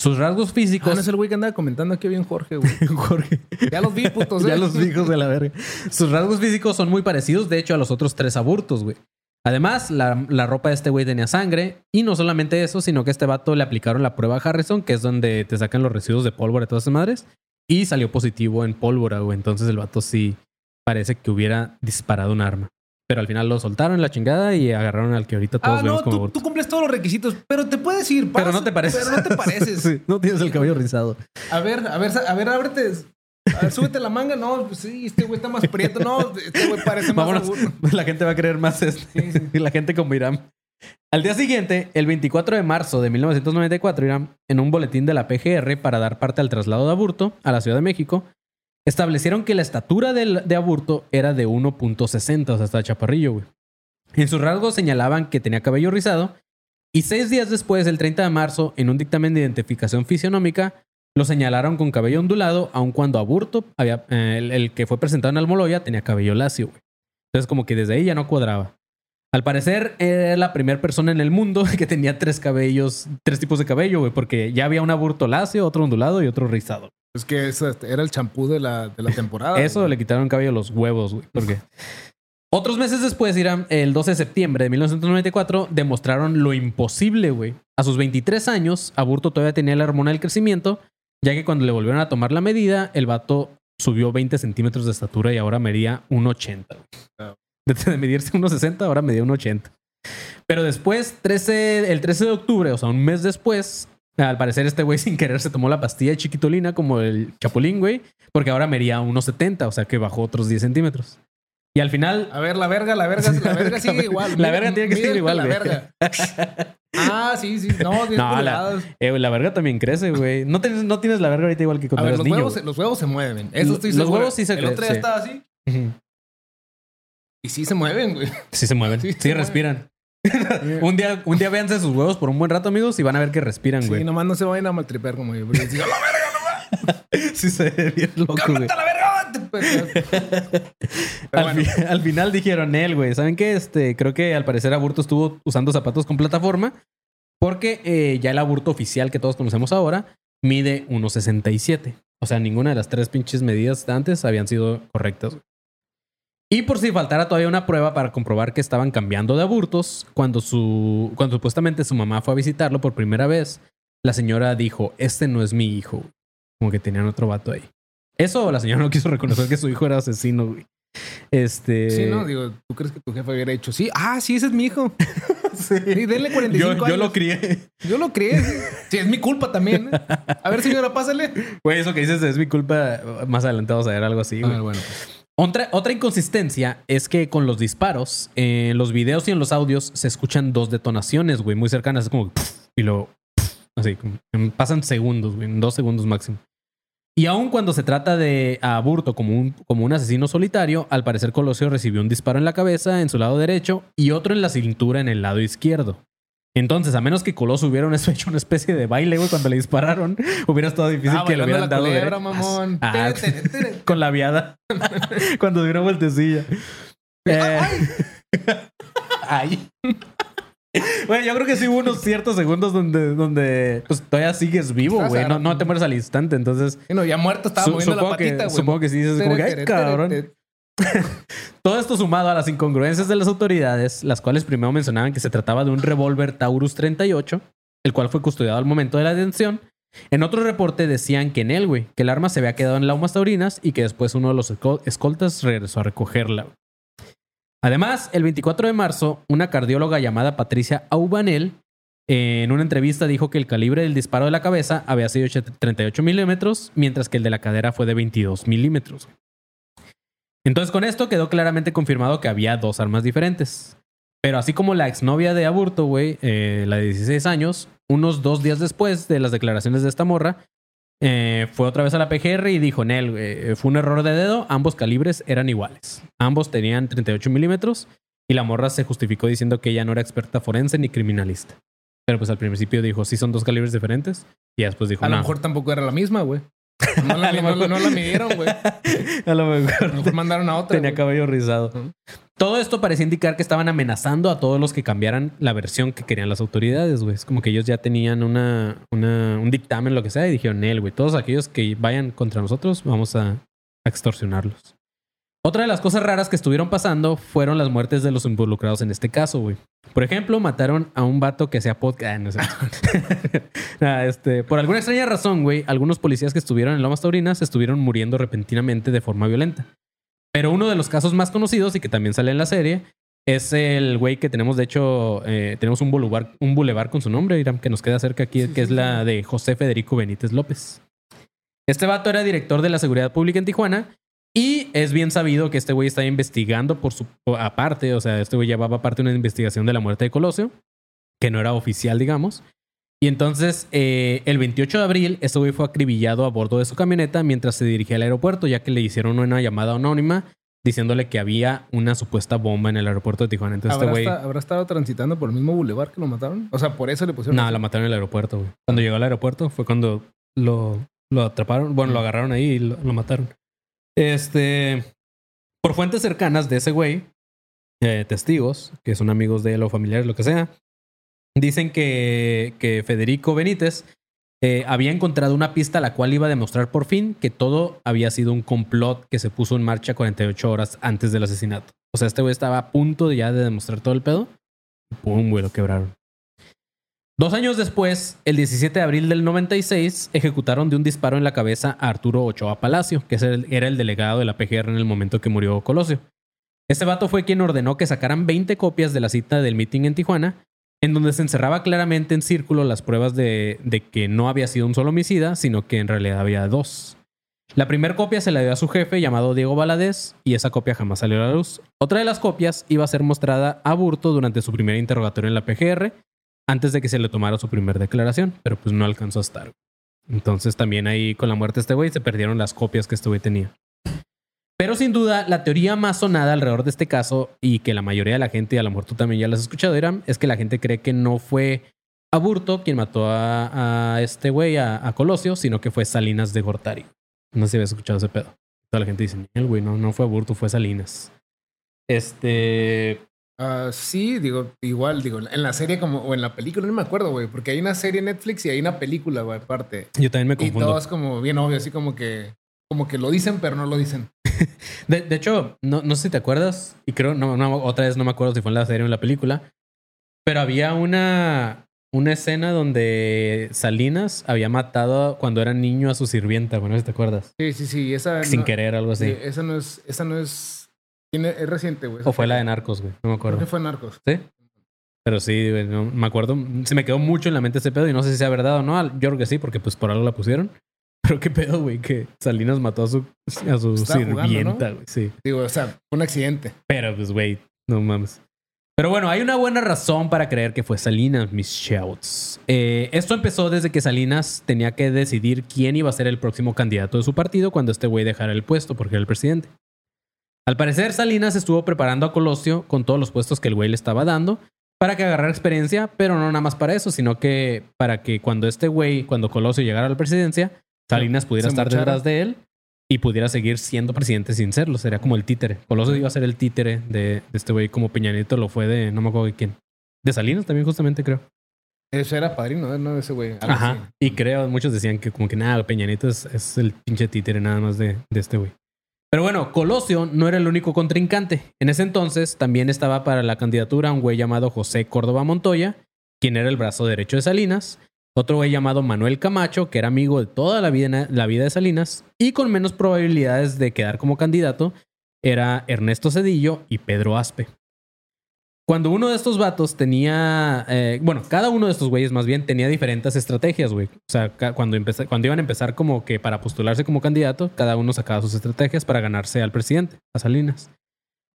Sus rasgos Ah, físicos. no es el güey que andaba comentando aquí bien Jorge, güey. (laughs) Jorge. Ya los vi, putos. ya ¿eh? los hijos de la verga. Sus rasgos físicos son muy parecidos, de hecho, a los otros tres aburtos, güey. Además, la, la ropa de este güey tenía sangre. Y no solamente eso, sino que a este vato le aplicaron la prueba Harrison, que es donde te sacan los residuos de pólvora de todas esas madres. Y salió positivo en pólvora, güey. Entonces el vato sí parece que hubiera disparado un arma. Pero al final lo soltaron en la chingada y agarraron al que ahorita todos Ah, vemos no, como tú, cumples todos los requisitos, pero te puedes ir. Pero no te pareces. Pero no te pareces. (laughs) Sí, no tienes el cabello rizado. A ver, a ver, a ver, ábrete. A ver, súbete la manga. No, pues sí, este güey está más prieto. No, este güey parece más Vámonos. (laughs) La gente va a creer más esto. (laughs) La gente como Irán. Al día siguiente, el 24 de marzo de 1994, Irán, en un boletín de la PGR para dar parte al traslado de Aburto a la Ciudad de México, establecieron que la estatura de Aburto era de 1.60, o sea, hasta chaparrillo, güey. En sus rasgos señalaban que tenía cabello rizado y seis días después, el 30 de marzo, en un dictamen de identificación fisionómica, lo señalaron con cabello ondulado, aun cuando Aburto, eh, el, el que fue presentado en Almoloya, tenía cabello lacio, güey. Entonces, como que desde ahí ya no cuadraba. Al parecer, era la primera persona en el mundo (laughs) que tenía tres cabellos, tres tipos de cabello, güey, porque ya había un aburto lacio, otro ondulado y otro rizado. Es que eso este, era el champú de la, de la temporada. (laughs) Eso güey. le quitaron el cabello a los huevos, güey. Porque (laughs) otros meses después, Irán, el 12 de septiembre de 1994, demostraron lo imposible, güey. A sus 23 años, Aburto todavía tenía la hormona del crecimiento, ya que cuando le volvieron a tomar la medida, el vato subió 20 centímetros de estatura y ahora medía 1,80. güey. Ah. De, de medirse 1,60, ahora medía 1,80. Pero después, 13, el 13 de octubre, o sea, un mes después, al parecer este güey (laughs) sin querer se tomó la pastilla de chiquitolina como el chapulín, güey, porque ahora medía 1,70, o sea que bajó otros 10 centímetros. Y al final, A ver, la verga, la verga, la verga (laughs) sigue igual. La verga tiene que seguir igual, La verga. Ah, sí, sí. No, 10 No, la, eh, la verga también crece, güey. No tienes, no tienes la verga ahorita igual que A cuando ver, eras los niño. huevos, los huevos se mueven. Eso estoy Los seguro. huevos sí se El otro día sí. estaba así y sí se mueven, güey. Sí se mueven. (laughs) Sí, Sí, se respiran. (laughs) un día, un día véanse sus huevos por un buen rato, amigos, y van a ver que respiran, Sí, güey. nomás no se vayan a maltripear como yo. Porque digo, ¡la verga, (laughs) Sí, se ve bien loco, güey. la verga! (laughs) Al, bueno. fi- al final dijeron él, güey. ¿Saben qué? Este, creo que al parecer Aburto estuvo usando zapatos con plataforma. Porque eh, ya el aburto oficial que todos conocemos ahora mide 1,67. O sea, ninguna de las tres pinches medidas de antes habían sido correctas. Y por si faltara todavía una prueba para comprobar que estaban cambiando de aburtos, cuando, su, cuando supuestamente su mamá fue a visitarlo por primera vez, la señora dijo, este no es mi hijo. Como que tenían otro vato ahí. Eso la señora no quiso reconocer que su hijo era asesino, güey. Este... Sí, no, digo, ¿tú crees que tu jefe hubiera hecho? Sí, ah, sí, ese es mi hijo. (laughs) sí. denle 45 yo, años. yo lo crié. Yo lo crié. Sí, es mi culpa también. ¿eh? A ver, señora, pásale. Güey, eso que dices es mi culpa. Más adelante vamos a ver algo así, güey. Bueno. pues. Otra, otra inconsistencia es que con los disparos, en los videos y en los audios se escuchan dos detonaciones, güey, muy cercanas. Es como y luego así, pasan segundos, güey, dos segundos máximo. Y aun cuando se trata de a Aburto como un, como un asesino solitario, al parecer Colosio recibió un disparo en la cabeza en su lado derecho y otro en la cintura en el lado izquierdo. Entonces, a menos que Colosio hubiera (laughs) hecho una especie de baile, güey, cuando le dispararon, hubiera estado difícil Ah, que le hubieran la dado culebra, mamón. Ah, Tere, (laughs) tere, tere. con la viada. (laughs) cuando dio una vueltecilla. Eh, Ay. Güey, yo creo que sí hubo unos ciertos segundos donde, donde pues, todavía sigues vivo, güey. No, no te mueres al instante. Entonces, Y no, ya muerto estaba Su- moviendo la patita, güey. supongo que sí dices como que, "Ay, cabrón". (laughs) Todo esto sumado a las incongruencias de las autoridades, las cuales primero mencionaban que se trataba de un revólver Taurus 38, el cual fue custodiado al momento de la detención. En otro reporte decían que en él, güey, que el arma se había quedado en laumas taurinas y que después uno de los esco- escoltas regresó a recogerla. Además, el 24 de marzo, una cardióloga llamada Patricia Aubanel, en una entrevista dijo que el calibre del disparo de la cabeza había sido 38 milímetros, mientras que el de la cadera fue de 22 milímetros. Entonces con esto quedó claramente confirmado que había dos armas diferentes. Pero así como la exnovia de Aburto, güey, eh, la de 16 años, unos dos días después de las declaraciones de esta morra, eh, fue otra vez a la PGR y dijo, Nel, güey, fue un error de dedo, ambos calibres eran iguales. Ambos tenían 38 milímetros y la morra se justificó diciendo que ella no era experta forense ni criminalista. Pero pues al principio dijo, sí son dos calibres diferentes. Y después dijo, A lo no. mejor tampoco era la misma, güey. No la, no- no midieron, güey. (laughs) a lo mejor mandaron a otra. Tenía cabello rizado. Todo esto parecía indicar que estaban amenazando a todos los que cambiaran la versión que querían las autoridades, güey. Es como que ellos ya tenían una, una- un dictamen, lo que sea, y dijeron, él, güey, todos aquellos que vayan contra nosotros, vamos a, a extorsionarlos. Otra de las cosas raras que estuvieron pasando fueron las muertes de los involucrados en este caso, güey. Por ejemplo, mataron a un vato que hacía podcast. Ah, no sé. (laughs) Ah, este, por alguna extraña razón, güey, algunos policías que estuvieron en Lomas Taurinas estuvieron muriendo repentinamente de forma violenta. Pero uno de los casos más conocidos y que también sale en la serie es el güey que tenemos, de hecho, eh, tenemos un boulevard, un con su nombre, Iram, que nos queda cerca aquí, que es la de José Federico Benítez López. Este vato era director de la seguridad pública en Tijuana y es bien sabido que este güey está investigando por su aparte, o sea, este güey llevaba aparte una investigación de la muerte de Colosio, que no era oficial, digamos. Y entonces, eh, el 28 de abril, este güey fue acribillado a bordo de su camioneta mientras se dirigía al aeropuerto, ya que le hicieron una llamada anónima diciéndole que había una supuesta bomba en el aeropuerto de Tijuana. Entonces, este ¿Habrá, güey. esta- ¿Habrá estado transitando por el mismo bulevar que lo mataron? O sea, por eso le pusieron. No, la mataron en el aeropuerto, güey. Cuando llegó al aeropuerto fue cuando lo, lo atraparon. Bueno, lo agarraron ahí y lo, lo mataron. Este. Por fuentes cercanas de ese güey, eh, testigos, que son amigos de él o familiares, lo que sea, dicen que, que Federico Benítez eh, había encontrado una pista la cual iba a demostrar por fin que todo había sido un complot que se puso en marcha 48 horas antes del asesinato. O sea, este güey estaba a punto de ya de demostrar todo el pedo. Pum, güey, lo quebraron. Dos años después, el 17 de abril del 96, ejecutaron de un disparo en la cabeza a Arturo Ochoa Palacio, que era el delegado de la PGR en el momento que murió Colosio. Este vato fue quien ordenó que sacaran 20 copias de la cita del meeting en Tijuana, en donde se encerraba claramente en círculo las pruebas de, de que no había sido un solo homicida, sino que en realidad había dos. La primera copia se la dio a su jefe llamado Diego Valadez y esa copia jamás salió a la luz. Otra de las copias iba a ser mostrada a Burto durante su primer interrogatorio en la PGR, antes de que se le tomara su primer declaración, pero pues no alcanzó a estar. Entonces también ahí con la muerte de este güey se perdieron las copias que este güey tenía. Pero sin duda, la teoría más sonada alrededor de este caso, y que la mayoría de la gente, y a lo mejor tú también ya las has escuchado, Iram, es que la gente cree que no fue Aburto quien mató a, este güey, a, a Colosio, sino que fue Salinas de Gortari. No sé si habías escuchado ese pedo. Toda la gente dice, el güey, no, no fue Aburto, fue Salinas. Este. Ah, sí, digo, igual, digo, en la serie como, o en la película, no me acuerdo, güey, porque hay una serie en Netflix y hay una película, güey, aparte. Yo también me Y confundo. todo es como bien obvio, así como que, como que lo dicen, pero no lo dicen. (laughs) De, de hecho, no, no sé si te acuerdas, y creo, no, no, otra vez no me acuerdo si fue en la serie o en la película, pero había una, una escena donde Salinas había matado cuando era niño a su sirvienta, bueno, si te acuerdas. Sí, sí, sí, esa. Sin no- querer, algo así. sí, esa no es, esa no es, tiene, es reciente, güey. O fue la de Narcos, güey, no me Creo acuerdo. que fue Narcos. ¿Sí? Pero sí, güey, no, me acuerdo, se me quedó mucho en la mente ese pedo y no sé si sea verdad o no. Yo creo que sí, porque pues por algo la pusieron. (laughs) Pero qué pedo, güey, que Salinas mató a su, a su Estaba jugando, sirvienta, güey, sí. Digo, o sea, fue un accidente. Pero pues, güey, no mames. Pero bueno, hay una buena razón para creer que fue Salinas, mis shouts. Eh, esto empezó desde que Salinas tenía que decidir quién iba a ser el próximo candidato de su partido cuando este güey dejara el puesto porque era el presidente. Al parecer, Salinas estuvo preparando a Colosio con todos los puestos que el güey le estaba dando para que agarrara experiencia, pero no nada más para eso, sino que para que cuando este güey, cuando Colosio llegara a la presidencia, Salinas pudiera Se estar mochara. detrás de él y pudiera seguir siendo presidente sin serlo. Sería como el títere. Colosio iba a ser el títere de, de este güey, como Peña Nieto lo fue de, no me acuerdo de quién. De Salinas también, justamente, creo. Eso era padrino, ¿no? Ese güey. Ajá. así. Y creo, muchos decían que como que nada, Peña Nieto es, es el pinche títere nada más de, de este güey. Pero bueno, Colosio no era el único contrincante. En ese entonces también estaba para la candidatura un güey llamado José Córdoba Montoya, quien era el brazo derecho de Salinas, otro güey llamado Manuel Camacho, que era amigo de toda la vida, la vida de Salinas, y con menos probabilidades de quedar como candidato, era Ernesto Cedillo y Pedro Aspe. Cuando uno de estos vatos tenía, eh, bueno, cada uno de estos güeyes más bien tenía diferentes estrategias, güey. O sea, cuando, empeza- cuando iban a empezar como que para postularse como candidato, cada uno sacaba sus estrategias para ganarse al presidente, a Salinas.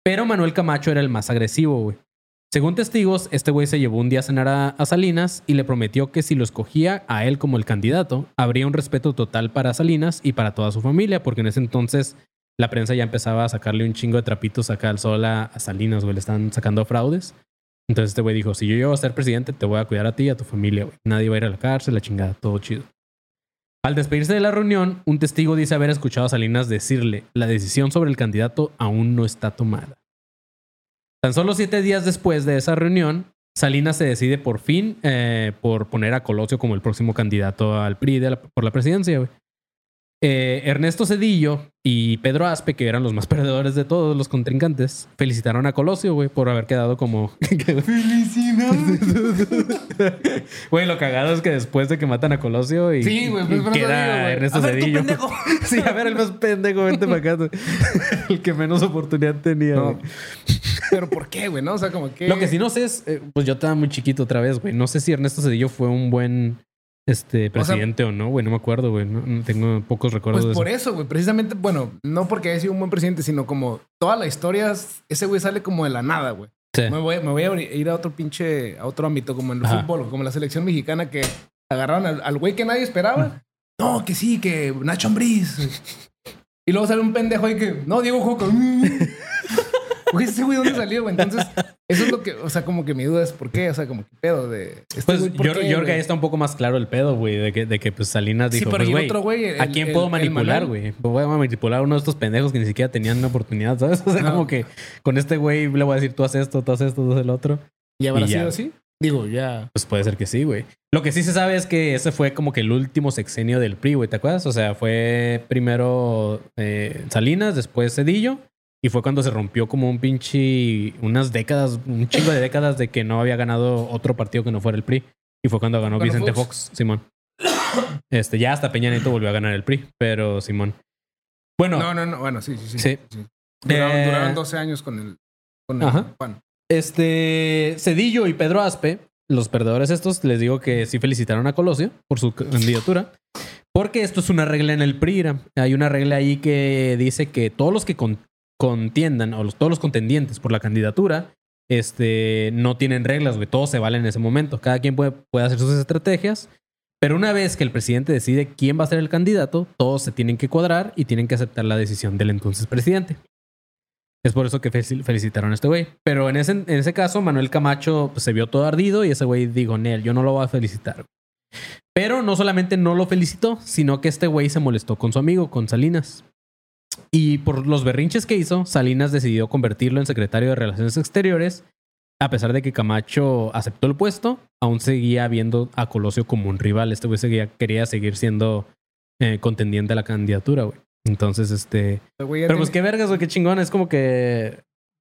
Pero Manuel Camacho era el más agresivo, güey. Según testigos, este güey se llevó un día a cenar a Salinas y le prometió que si lo escogía a él como el candidato, habría un respeto total para Salinas y para toda su familia, porque en ese entonces la prensa ya empezaba a sacarle un chingo de trapitos acá al sol a, Salinas, güey. Le están sacando fraudes. Entonces este güey dijo, si yo llego a ser presidente, te voy a cuidar a ti y a tu familia, güey. Nadie va a ir a la cárcel, la chingada, todo chido. Al despedirse de la reunión, un testigo dice haber escuchado a Salinas decirle, la decisión sobre el candidato aún no está tomada. Tan solo siete días después de esa reunión, Salinas se decide por fin eh, por poner a Colosio como el próximo candidato al PRI de por la presidencia, güey. Eh, Ernesto Cedillo y Pedro Aspe, que eran los más (laughs) perdedores de todos los contrincantes, felicitaron a Colosio, güey, por haber quedado como... (laughs) Güey, lo cagado es que después de que matan a Colosio y, Sí, güey, y pues, queda digo, güey. Ernesto A ver, tú, Cedillo. (laughs) sí, a ver, el más pendejo, vente para acá. el que menos oportunidad tenía. No. Pero ¿por qué, güey? ¿No? O sea, como que. Lo que sí no sé es, eh, pues yo estaba muy chiquito otra vez, güey. No sé si Ernesto Cedillo fue un buen este presidente o, no, güey. No me acuerdo, güey. No- tengo pocos recuerdos Pues de por eso. eso, güey. Precisamente, bueno, no porque haya sido un buen presidente, sino como toda la historia, ese güey sale como de la nada, güey. Sí. Me voy, me voy a ir a otro pinche, a otro ámbito, como en el Ajá. fútbol, como la selección mexicana que agarraron al, al güey que nadie esperaba. No, que sí, que Nacho Ambriz. Y luego sale un pendejo ahí que, no, Diego Joco. (laughs) Güey, ese güey, ¿dónde salió, güey? Entonces, eso es lo que, o sea, como que mi duda es por qué, o sea, como que pedo de. este Pues güey, ahí está un poco más claro el pedo, güey, de que, de que pues Salinas Sí, dijo, pero pues, güey, otro güey, ¿a el- quién el- puedo el manipular, güey? Voy a manipular a uno de estos pendejos que ni siquiera tenían una oportunidad, ¿sabes? O sea, No. como que con este güey le voy a decir, tú haces esto, tú haces esto, tú haces el otro. ¿Y habrá y ya. sido así? Digo, ya. Pues puede ser que sí, güey. Lo que sí se sabe es que ese fue como que el último sexenio del PRI, güey. ¿Te acuerdas? O sea, fue primero eh, Salinas, después Cedillo. Y fue cuando se rompió como un pinche... Unas décadas, un chingo de décadas de que no había ganado otro partido que no fuera el PRI. Y fue cuando ganó Vicente Fox. Fox, Simón. (coughs) Este, ya hasta Peña Nieto volvió a ganar el PRI. Pero Simón. Bueno, No, no, no. Bueno, sí, sí, sí. Sí. Duraron, Eh, duraron 12 años con el, con el Ajá. Juan. Este, Cedillo y Pedro Aspe, los perdedores estos, les digo que sí felicitaron a Colosio por su candidatura. Porque esto es una regla en el PRI. Hay una regla ahí que dice que todos los que con- contiendan o todos los contendientes por la candidatura este, no tienen reglas, güey. Todos se valen en ese momento. Cada quien puede, puede hacer sus estrategias. Pero una vez que el presidente decide quién va a ser el candidato, todos se tienen que cuadrar y tienen que aceptar la decisión del entonces presidente. Es por eso que fel- felicitaron a este güey. Pero en ese, en ese caso, Manuel Camacho pues, se vio todo ardido y ese güey dijo, Nel, yo no lo voy a felicitar. Pero no solamente no lo felicitó, sino que este güey se molestó con su amigo, con Salinas. Y por los berrinches que hizo, Salinas decidió convertirlo en secretario de Relaciones Exteriores. A pesar de que Camacho aceptó el puesto, aún seguía viendo a Colosio como un rival. Este güey seguía, quería seguir siendo eh, contendiente a la candidatura, güey. Entonces, este... Güey ya Pero pues tiene- qué vergas, güey, qué chingón. Es como que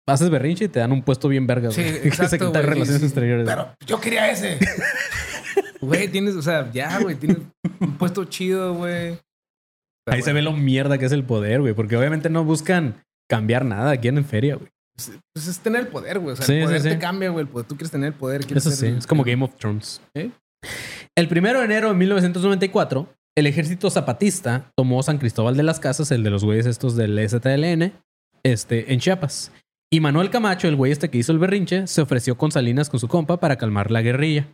haces berrinche y te dan un puesto bien vergas. Sí, güey. (laughs) exacto, Secretario de Relaciones sí. Exteriores. Pero yo quería ese. (laughs) Güey, tienes, o sea, ya, güey, tienes un puesto chido, güey. Ahí se ve lo mierda que es el poder, güey. Porque obviamente no buscan cambiar nada aquí en feria, güey. Pues es tener el poder, güey. O sea, Sí, el poder sí, sí. te cambia, güey. poder- Tú quieres tener el poder. quieres Eso sí, el- es como Game of Thrones. ¿Eh? El primero de enero de 1994, el ejército zapatista tomó San Cristóbal de las Casas, el de los güeyes estos del STLN, este, en Chiapas. Y Manuel Camacho, el güey este que hizo el berrinche, se ofreció con Salinas con su compa para calmar la guerrilla.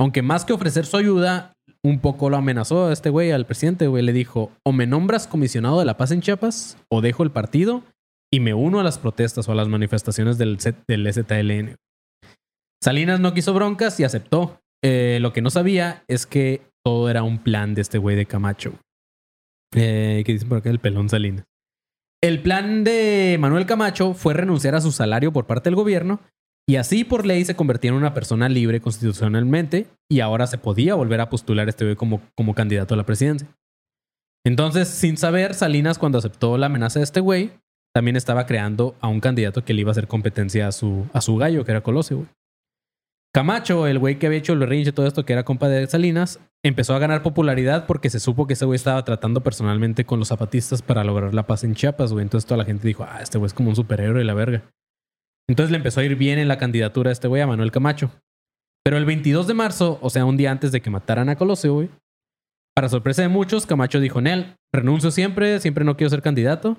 Aunque más que ofrecer su ayuda, un poco lo amenazó a este güey, al presidente, güey. Le dijo, o me nombras comisionado de la paz en Chiapas, o dejo el partido y me uno a las protestas o a las manifestaciones del, del STLN. Salinas no quiso broncas y aceptó. Eh, lo que no sabía es que todo era un plan de este güey de Camacho. Eh, que dicen por acá el pelón Salinas. El plan de Manuel Camacho fue renunciar a su salario por parte del gobierno y así por ley se convertía en una persona libre constitucionalmente y ahora se podía volver a postular este güey como, como candidato a la presidencia. Entonces, sin saber, Salinas cuando aceptó la amenaza de este güey, también estaba creando a un candidato que le iba a hacer competencia a su, a su gallo, que era Colosio. Camacho, el güey que había hecho el berrinche y todo esto, que era compa de Salinas, empezó a ganar popularidad porque se supo que ese güey estaba tratando personalmente con los zapatistas para lograr la paz en Chiapas, güey. Entonces toda la gente dijo, ah, este güey es como un superhéroe de la verga. Entonces le empezó a ir bien en la candidatura a este güey, a Manuel Camacho. Pero el 22 de marzo, o sea, un día antes de que mataran a Colosio, güey, para sorpresa de muchos, Camacho dijo, Nel, renuncio siempre, siempre no quiero ser candidato.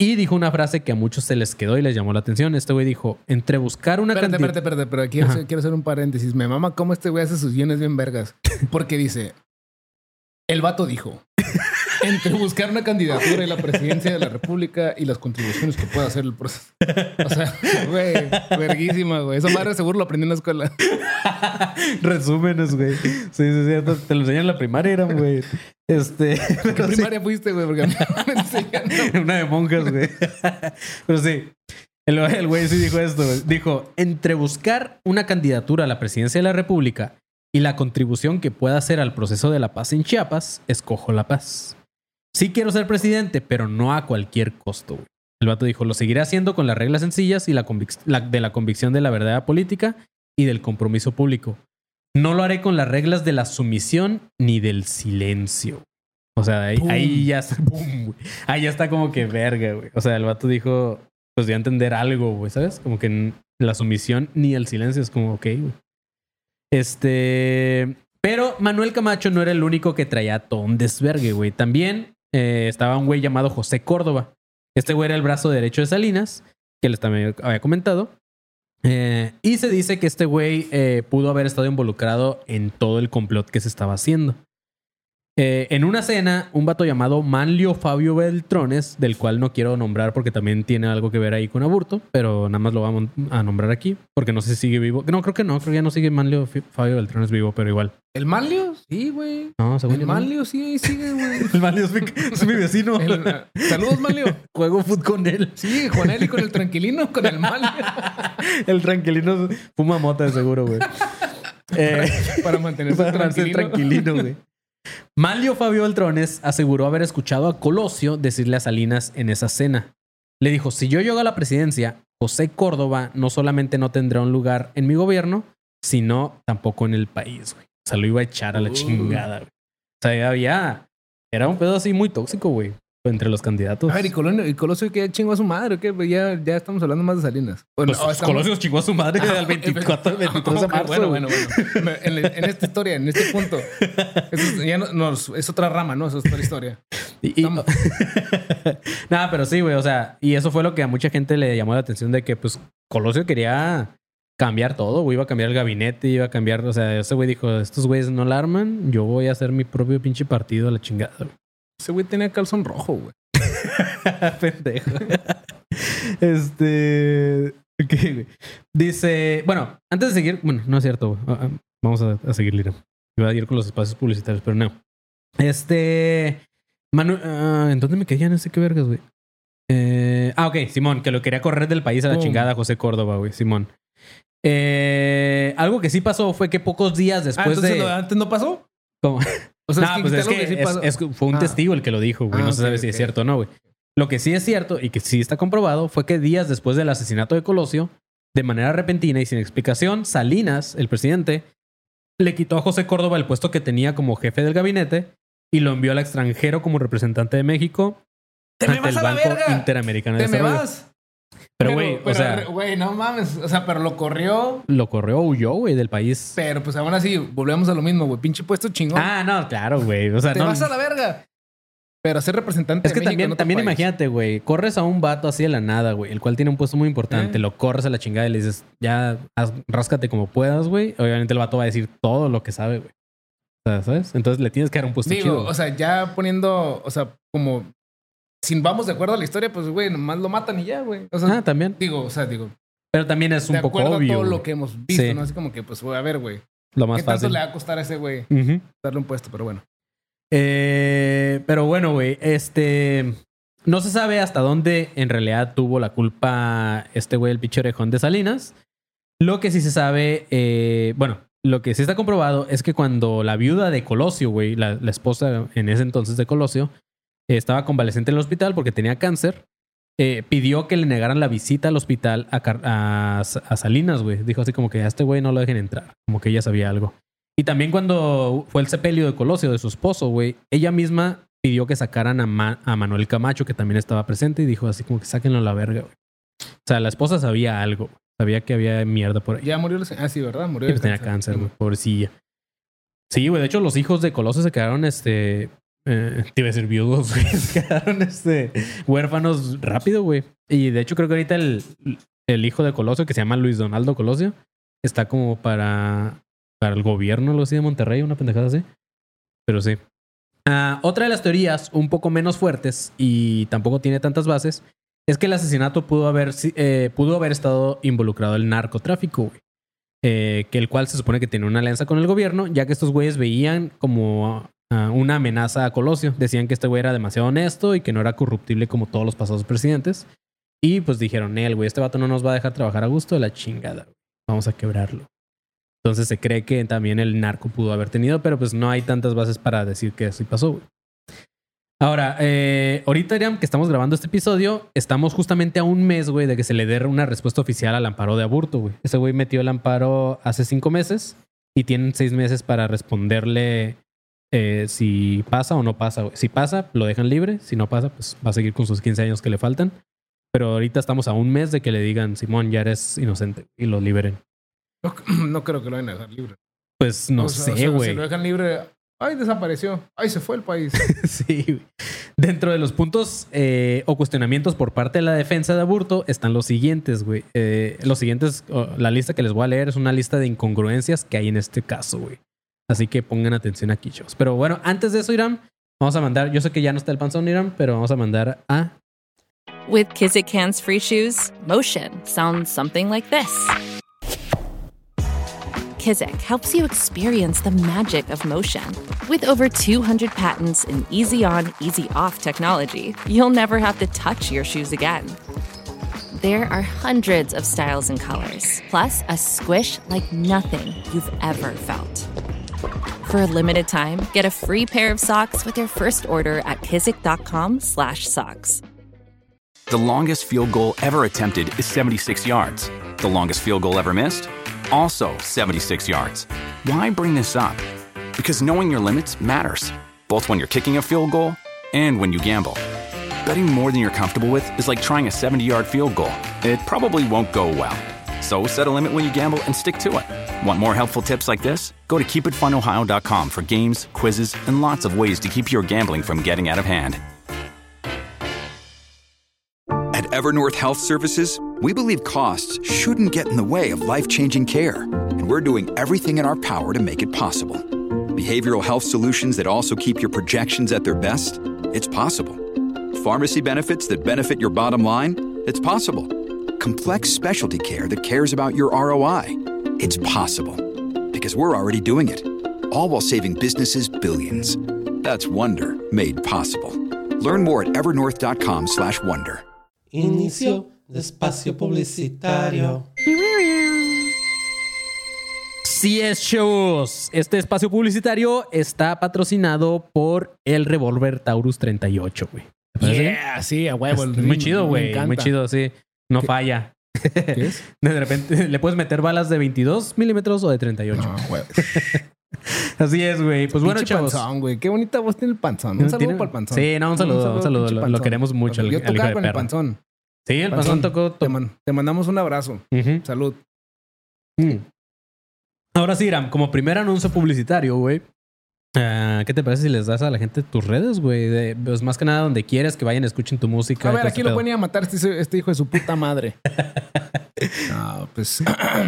Y dijo una frase que a muchos se les quedó y les llamó la atención. Este güey dijo, entre buscar una Espérate, espérate, espérate, pero quiero, quiero hacer un paréntesis. Me mama cómo este güey hace sus guiones bien vergas. (laughs) Porque dice, el vato dijo, entre buscar una candidatura y la presidencia de la República y las contribuciones que pueda hacer el proceso. O sea, güey, verguísima, güey. Esa madre seguro lo aprendí en la escuela. Resúmenes, güey. Sí, sí, sí. Te lo enseñan en la primaria, era, güey. Este. ¿Qué sí. primaria fuiste, güey? Porque me enseñan. Una de monjas, güey. Pero sí. El el güey sí dijo esto, güey. Dijo, entre buscar una candidatura a la presidencia de la República y la contribución que pueda hacer al proceso de la paz en Chiapas, escojo la paz. Sí quiero ser presidente, pero no a cualquier costo, güey. El vato dijo, lo seguiré haciendo con las reglas sencillas y la, la- de la convicción de la verdad política y del compromiso público. No lo haré con las reglas de la sumisión ni del silencio. O sea, ahí, ya está, (laughs) ahí ya está como que verga, güey. O sea, el vato dijo, pues a entender algo, güey, ¿sabes? Como que la sumisión ni el silencio es como, ok, güey. Este, pero Manuel Camacho no era el único que traía todo un desvergue, güey. También eh, estaba un güey llamado José Córdoba. Este güey era el brazo derecho de Salinas, que les también había comentado. Eh, y se dice que este güey eh, pudo haber estado involucrado en todo el complot que se estaba haciendo. Eh, en una cena, un vato llamado Manlio Fabio Beltrones, del cual no quiero nombrar porque también tiene algo que ver ahí con aburto, pero nada más lo vamos a nombrar aquí porque no sé si sigue vivo. No, creo que no, creo que ya no sigue Manlio Fabio Beltrones vivo, pero igual. ¿El Manlio? Sí, güey. No, según El yo no. Manlio sí, ahí sigue, güey. (laughs) El Manlio es mi, es mi vecino. El- Saludos, Manlio. Juego foot con él. Sí, Juanelli con el tranquilino, con el Manlio. (laughs) El tranquilino fuma mota de seguro, güey. Eh, (laughs) Para mantenerse Para mantenerse tranquilino, güey. Manlio Fabio Beltrones aseguró haber escuchado a Colosio decirle a Salinas en esa cena. Le dijo, si yo llego a la presidencia, José Córdoba no solamente no tendrá un lugar en mi gobierno, sino tampoco en el país, güey. O sea, lo iba a echar a la Uh. chingada, güey. O sea, ya había... Era un pedo así muy tóxico, güey. Entre los candidatos. A ver, y Colosio, y Colosio que chingó a su madre, ¿o ¿qué? Pues Ya, ya estamos hablando más de Salinas. Bueno, Pues, estamos- Colosio chingó a su madre al 24, 23 de marzo. Bueno, bueno, bueno. En, en esta historia, en este punto. Es, ya no, no, es otra rama, ¿no? Eso es otra historia. Y, (laughs) Nada, pero sí, güey. O sea, y eso fue lo que a mucha gente le llamó la atención de que, pues, Colosio quería cambiar todo, güey. Iba a cambiar el gabinete, iba a cambiar. O sea, ese güey dijo: Estos güeyes no la arman, yo voy a hacer mi propio pinche partido a la chingada, güey. Ese güey tenía calzón rojo, güey. (laughs) Pendejo. este. ok, güey. Dice. Bueno, antes de seguir. Bueno, no es cierto, güey. Ah, ah, Vamos a, a seguir, Lira. Iba a ir con los espacios publicitarios, pero no. Este. Manu ah, ¿En dónde me quedé? Ya no sé qué vergas, güey. Eh, ah, ok, Simón, que lo quería correr del país a la chingada José Córdoba, güey, Simón. Eh, algo que sí pasó fue que pocos días Ah, después entonces de. lo de antes no pasó. ¿Cómo? (laughs) O sea, no, es que pues es que, sí es- es fue un Ah. testigo el que lo dijo, güey. Ah, no se ok, sabe si es cierto o no, güey. Lo que sí es cierto y que sí está comprobado fue que días después del asesinato de Colosio, de manera repentina y sin explicación, Salinas, el presidente, le quitó a José Córdoba el puesto que tenía como jefe del gabinete y lo envió al extranjero como representante de México ¡Te me ante vas el a la Banco verga! Interamericano de ¡Te me Desarrollo. Pero, güey, o sea, Güey, no mames. O sea, pero lo corrió. lo corrió, huyó, güey, del país. Pero pues aún así, volvemos a lo mismo, güey. Pinche puesto chingón. Ah, no, claro, güey. O sea, Te no, vas a la verga. Pero ser representante Es que de México en también, otro también país. imagínate, güey. Corres a un vato así de la nada, güey. El cual tiene un puesto muy importante. Eh. Lo corres a la chingada y le dices, ya, haz- ráscate como puedas, güey. Obviamente el vato va a decir todo lo que sabe, güey. O sea, ¿sabes? Entonces le tienes que dar un puesto Digo, chido. o sea, ya poniendo, o sea, como si vamos de acuerdo a la historia, pues güey, nomás lo matan y ya, güey. O sea, ah, también. digo, o sea, digo, Pero también es un de poco acuerdo obvio. a todo güey. lo que hemos visto, Sí. ¿no? Así como que, pues, güey, a ver, güey, Lo más ¿qué tanto fácil. le va a costar a ese güey darle un puesto? Pero bueno. Eh, pero bueno, güey, este. No se sabe hasta dónde en realidad tuvo la culpa este güey, el pinche orejón de Salinas. Lo que sí se sabe, eh, bueno, lo que sí está comprobado es que cuando la viuda de Colosio, güey, la, la esposa en ese entonces de Colosio, estaba convaleciente en el hospital porque tenía cáncer, eh, pidió que le negaran la visita al hospital a, Car- a, a Salinas, güey. Dijo así como que a este güey no lo dejen entrar, como que ella sabía algo. Y también cuando fue el sepelio de Colosio, de su esposo, güey, ella misma pidió que sacaran a, Ma- a Manuel Camacho, que también estaba presente, y dijo así como que sáquenlo a la verga, güey. O sea, la esposa sabía algo. Sabía que había mierda por ahí. Ya murió el... Ah, sí, ¿verdad? Murió el pues tenía cáncer, güey. Pobrecilla. Sí, güey. De hecho, los hijos de Colosio se quedaron, este... eh, te iba a decir viudos, güey. (laughs) Se quedaron, este... Huérfanos rápido, güey. Y de hecho, creo que ahorita el, el hijo de Colosio, que se llama Luis Donaldo Colosio, está como para... Para el gobierno, algo así de Monterrey, una pendejada así. Pero sí. Ah, otra de las teorías, un poco menos fuertes y tampoco tiene tantas bases, es que el asesinato pudo haber, eh, pudo haber estado involucrado el narcotráfico, güey. Eh, que el cual se supone que tiene una alianza con el gobierno, ya que estos güeyes veían como ah, una amenaza a Colosio. Decían que este güey era demasiado honesto y que no era corruptible como todos los pasados presidentes. Y pues dijeron, el güey, este vato no nos va a dejar trabajar a gusto de la chingada. Vamos a quebrarlo. Entonces se cree que también el narco pudo haber tenido, pero pues no hay tantas bases para decir que así pasó. Ahora, eh, ahorita que estamos grabando este episodio, estamos justamente a un mes, güey, de que se le dé una respuesta oficial al amparo de aburto, güey. Ese güey metió el amparo hace cinco meses y tienen seis meses para responderle eh, si pasa o no pasa. Si pasa, lo dejan libre. Si no pasa, pues va a seguir con sus 15 años que le faltan. Pero ahorita estamos a un mes de que le digan, Simón, ya eres inocente y lo liberen. No, (clears throat) no creo que lo vayan a dejar libre. Pues no O sea, o sé, sea, güey. Si lo dejan libre, ay, desapareció. Ay, se fue el país. (laughs) Sí. güey. Dentro de los puntos eh, o cuestionamientos por parte de la defensa de aburto están los siguientes, güey. Eh, los siguientes, oh, la lista que les voy a leer es una lista de incongruencias que hay en este caso, güey. Así que pongan atención aquí, chavos. Pero bueno, antes de eso, Irán, vamos a mandar, yo sé que ya no está el panzón, Irán, pero vamos a mandar a... With Kizik hands free shoes, motion sounds something like this. Kizik helps you experience the magic of motion. With over 200 patents and easy on, easy off technology, you'll never have to touch your shoes again. There are hundreds of styles and colors, plus a squish like nothing you've ever felt. For a limited time, get a free pair of socks with your first order at kizik.com/socks. The longest field goal ever attempted is 76 yards. The longest field goal ever missed? Also 76 yards. Why bring this up? Because knowing your limits matters, both when you're kicking a field goal and when you gamble. Betting more than you're comfortable with is like trying a 70 yard field goal, it probably won't go well. So set a limit when you gamble and stick to it. Want more helpful tips like this? Go to keepitfunohio.com for games, quizzes, and lots of ways to keep your gambling from getting out of hand. At Evernorth Health Services, we believe costs shouldn't get in the way of life changing care, and we're doing everything in our power to make it possible. Behavioral health solutions that also keep your projections at their best? It's possible. Pharmacy benefits that benefit your bottom line? It's possible. Complex specialty care that cares about your ROI? It's possible. Because we're already doing it. All while saving businesses billions. That's Wonder made possible. Learn more at evernorth.com/wonder. Inicio de espacio publicitario. Sí es, chavos. Este espacio publicitario está patrocinado por el revólver Taurus 38, güey. Yeah, sí, a huevo. Muy chido, güey. Muy chido, sí. No ¿Qué? falla. ¿Qué es? (laughs) De repente (laughs) le puedes meter balas de 22 milímetros o de 38. No, güey. (laughs) Así es, güey. Pues bueno, chavos. panzón, güey. Qué bonita voz tiene el panzón. Un saludo ¿Tiene? para el panzón. Sí, no, un saludo, un saludo. pinche Lo- lo queremos mucho, Yo hijo tocaba de con el panzón. Sí, el panzón tocó. Te, man- te mandamos un abrazo. Salud. Mm. Ahora sí, Iram, como primer anuncio publicitario, güey. ¿Qué te parece si les das a la gente tus redes, güey? Pues más que nada donde quieras que vayan, escuchen tu música. A ver, aquí ese lo venía a matar este, este hijo de su puta madre. (laughs) No, pues,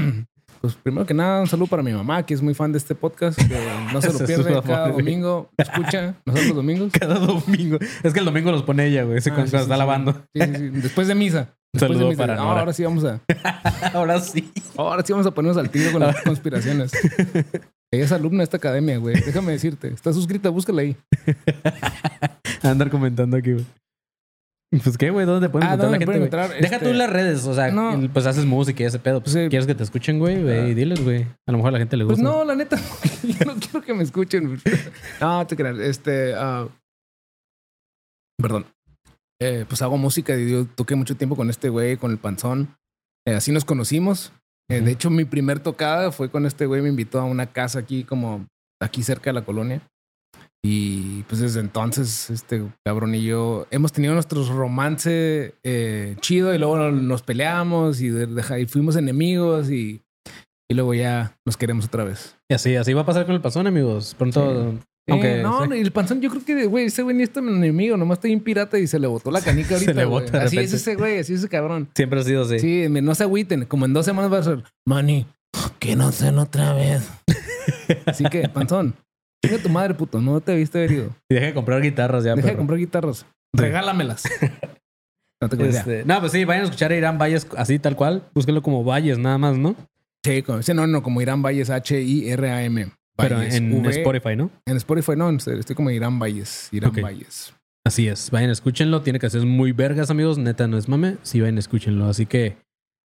(clears throat) pues primero que nada, un saludo para mi mamá, que es muy fan de este podcast, que no se (laughs) lo pierde cada domingo. Escucha, (laughs) nosotros los domingos. Cada domingo. Es que el domingo los pone ella, güey. ese Ah, sí, está sí, lavando. Sí. Después de misa. Después de misa. para No, Nora. ahora sí vamos a, Ahora sí. ahora sí vamos a ponernos al tiro con las conspiraciones. Ella es alumna de esta academia, güey. Déjame decirte. Está suscrita, búscala ahí. (laughs) Andar comentando aquí, güey. Pues qué, güey, ¿dónde te pueden Ah, encontrar la ¿dónde me gente? encontrar? Deja Este- tú las redes, o sea, No. pues haces música y ese pedo. Pues, Sí. ¿Quieres que te escuchen, güey? Ve y diles, güey. A lo mejor a la gente le Pues gusta. no, la neta, (laughs) yo no quiero que me escuchen. No, te creas. Este, ah, perdón. Eh, pues hago música y yo toqué mucho tiempo con este güey, con el panzón. Eh, así nos conocimos. Eh, de hecho, mi primer tocada fue con este güey. Me invitó a una casa aquí, como aquí cerca de la colonia. Y pues desde entonces, este cabrón y yo hemos tenido nuestros romance eh, chido y luego nos peleamos y, de- deja- y fuimos enemigos y, y luego ya nos queremos otra vez. Y así, así va a pasar con el pasón, amigos. Pronto. Eh, no, no, y el panzón, yo creo que, güey, ese güey ni es tan enemigo, nomás está bien pirata y se le botó la (laughs) canica Se ahorita. le güey. bota de Así es ese güey, así es ese cabrón. Siempre ha sido así. Sí, no se agüiten, como en dos semanas va a ser, Manny, que no sean otra vez. (laughs) Así que, panzón, chinga tu madre, puto, no te viste herido. Y deja de comprar guitarras ya, Deja de comprar guitarras, regálamelas. No te. Este, no, pues sí, vayan a escuchar a Irán Valles así tal cual. Búsquenlo como Valles nada más, ¿no? Sí, como, sí, no, no, como Irán Valles, H-I-R-A-M. Pero en V- Spotify, ¿no? En Spotify no, estoy como Irán Valles, Irán Ok. Valles. Así es. Vayan, escúchenlo. Tiene que ser muy vergas, amigos. Neta, no es mame. Sí, vayan, escúchenlo. Así que,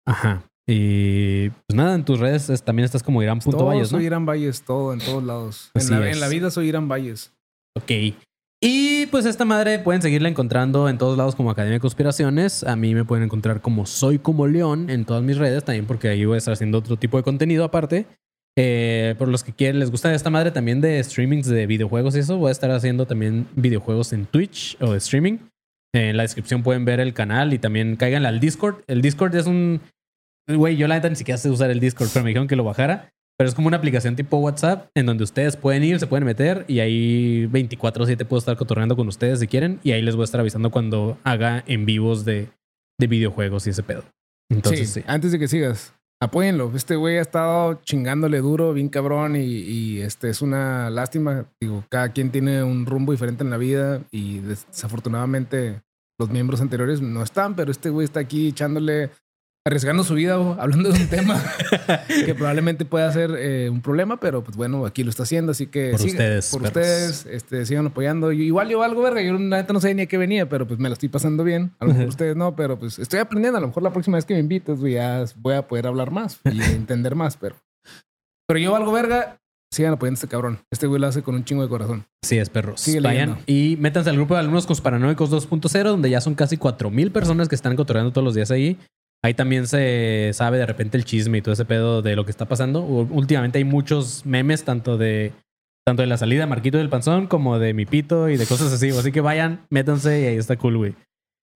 ajá. Y pues nada, en tus redes es- también estás como Todo Irán.valles, ¿no? soy Irán Valles, todo, en todos lados. En la, en la vida soy Irán Valles. Ok. Y pues esta madre pueden seguirla encontrando en todos lados como Academia de Conspiraciones. A mí me pueden encontrar como Soy como León en todas mis redes también porque ahí voy a estar haciendo otro tipo de contenido aparte. Eh, por los que quieren, les gusta esta madre también de streamings de videojuegos y eso, voy a estar haciendo también videojuegos en Twitch o de streaming. En la descripción pueden ver el canal y también caigan al Discord. El Discord es un... Güey, yo la neta ni siquiera sé usar el Discord, pero me dijeron que lo bajara. Pero es como una aplicación tipo WhatsApp en donde ustedes pueden ir, se pueden meter y ahí 24/7 puedo estar cotorreando con ustedes si quieren. Y ahí les voy a estar avisando cuando haga en vivos de, de videojuegos y ese pedo. Entonces, sí, sí. antes de que sigas, apóyenlo. Este güey ha estado chingándole duro, bien cabrón, y, este es una lástima. Digo, cada quien tiene un rumbo diferente en la vida y desafortunadamente los miembros anteriores no están, pero este güey está aquí echándole, arriesgando su vida, hablando de un tema (laughs) que probablemente pueda ser eh, un problema, pero pues bueno, aquí lo está haciendo, así que Por ustedes, por perros. ustedes, este, sigan apoyando. Igual yo valgo verga, yo la neta no sabía ni a qué venía, pero pues me la estoy pasando bien. A lo mejor ustedes no, pero pues estoy aprendiendo. A lo mejor la próxima vez que me invites, güey, ya voy a poder hablar más y (laughs) entender más, pero. Pero yo valgo verga, sigan apoyando a este cabrón. Este güey lo hace con un chingo de corazón. Así es, perros. Sigue Vayan leyendo. y métanse al grupo de alumnos paranoicos 2.0, donde ya son casi 4000 personas que están cotorreando todos los días ahí. Ahí también se sabe de repente el chisme y todo ese pedo de lo que está pasando. Últimamente hay muchos memes, tanto de tanto de la salida de Marquito del Panzón como de mi pito y de cosas así. Así que vayan, métanse y ahí está cool, güey.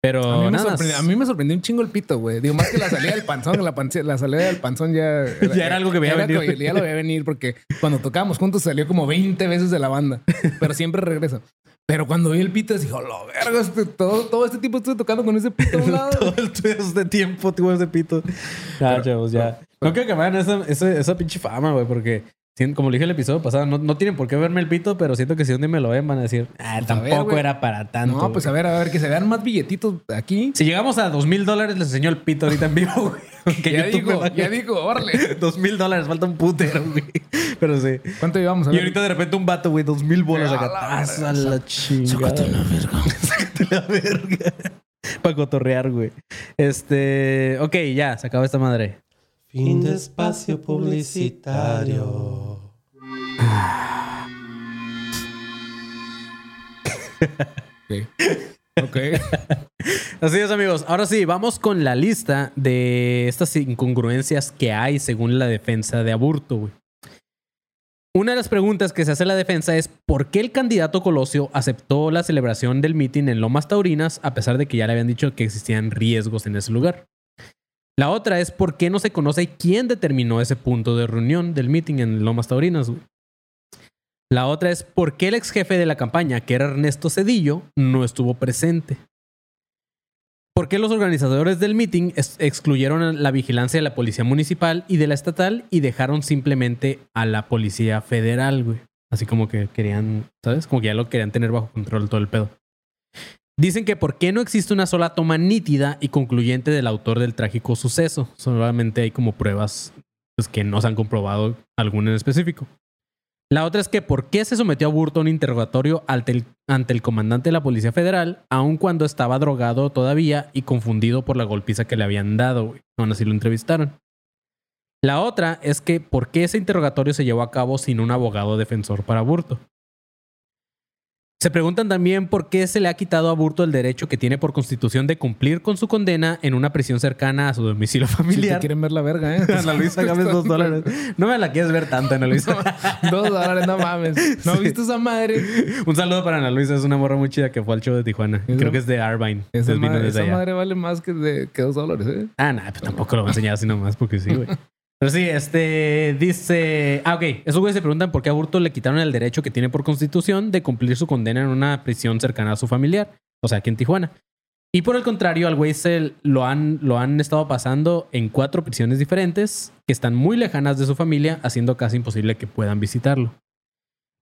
Pero A mí, me nada sorprendió, a mí me sorprendió un chingo el pito, güey. Digo, más que la salida del panzón, la, salida del panzón ya... (laughs) Ya era algo que veía era venir. Ya lo veía venir porque cuando tocábamos juntos salió como 20 veces de la banda, pero siempre regresa. Pero cuando vi el pito, dije, lo verga, este- todo, todo este tiempo estuve tocando con ese pito a un (laughs) lado. todo el tuyo de tiempo tuvo ese pito. Ya, chavos, ya. No quiero que me hagan esa, esa, esa pinche fama, güey, porque como le dije el episodio pasado, no, no tienen por qué verme el pito, pero siento que si un día me lo ven, van a decir, ah, Pues a ver, tampoco era para tanto. No, pues a güey". ver, a ver, que se vean más billetitos aquí. Si llegamos a dos mil dólares, les enseño el pito ahorita en vivo, güey. (laughs) (laughs) Que ya me digo, ya digo, órale. (laughs) Dos mil dólares, falta un putero, güey. Pero sí. ¿Cuánto llevamos? A Y ahorita de repente un vato, güey, dos mil bolas acá. la ¡Ah, verga. a la chingada. Sácate la verga. Sácate la verga. Para cotorrear, güey. Este. Ok, ya, se acabó esta madre. Fin de espacio publicitario. (laughs) Ok. Así es, amigos. Ahora sí, vamos con la lista de estas incongruencias que hay según la defensa de Aburto, güey. Una de las preguntas que se hace la defensa es ¿por qué el candidato Colosio aceptó la celebración del mitin en Lomas Taurinas a pesar de que ya le habían dicho que existían riesgos en ese lugar? La otra es ¿por qué no se conoce quién determinó ese punto de reunión del mitin en Lomas Taurinas? güey? La otra es por qué el ex jefe de la campaña, que era Ernesto Cedillo, no estuvo presente. ¿Por qué los organizadores del meeting excluyeron la vigilancia de la policía municipal y de la estatal y dejaron simplemente a la policía federal, güey? Así como que querían, ¿sabes? Como que ya lo querían tener bajo control todo el pedo. Dicen que por qué no existe una sola toma nítida y concluyente del autor del trágico suceso. Solamente hay como pruebas pues, que no se han comprobado alguna en específico. La otra es que por qué se sometió a Burto a un interrogatorio ante el, ante el comandante de la Policía Federal, aun cuando estaba drogado todavía y confundido por la golpiza que le habían dado. Aún así lo entrevistaron. La otra es que por qué ese interrogatorio se llevó a cabo sin un abogado defensor para Burto. Se preguntan también por qué se le ha quitado a Burto el derecho que tiene por constitución de cumplir con su condena en una prisión cercana a su domicilio Si te familiar. quieren ver la verga, ¿eh? (laughs) Ana Luisa (laughs) Gámez, dos dólares. No me la quieres ver tanto, Ana Luisa. Dos dólares, no mames. ¿No Sí. viste esa madre? Un saludo para Ana Luisa, es una morra muy chida que fue al show de Tijuana. Esa- Creo que es de Arbine. Esa, madre, esa madre vale más que, de, que dos dólares, ¿eh? Ah, nah, pues tampoco lo voy a enseñar así nomás porque sí, güey. Pero sí, este dice. Ah, ok. Esos güeyes se preguntan por qué a Burto le quitaron el derecho que tiene por constitución de cumplir su condena en una prisión cercana a su familiar. O sea, aquí en Tijuana. Y por el contrario, al güey se lo han, lo han estado pasando en cuatro prisiones diferentes que están muy lejanas de su familia, haciendo casi imposible que puedan visitarlo.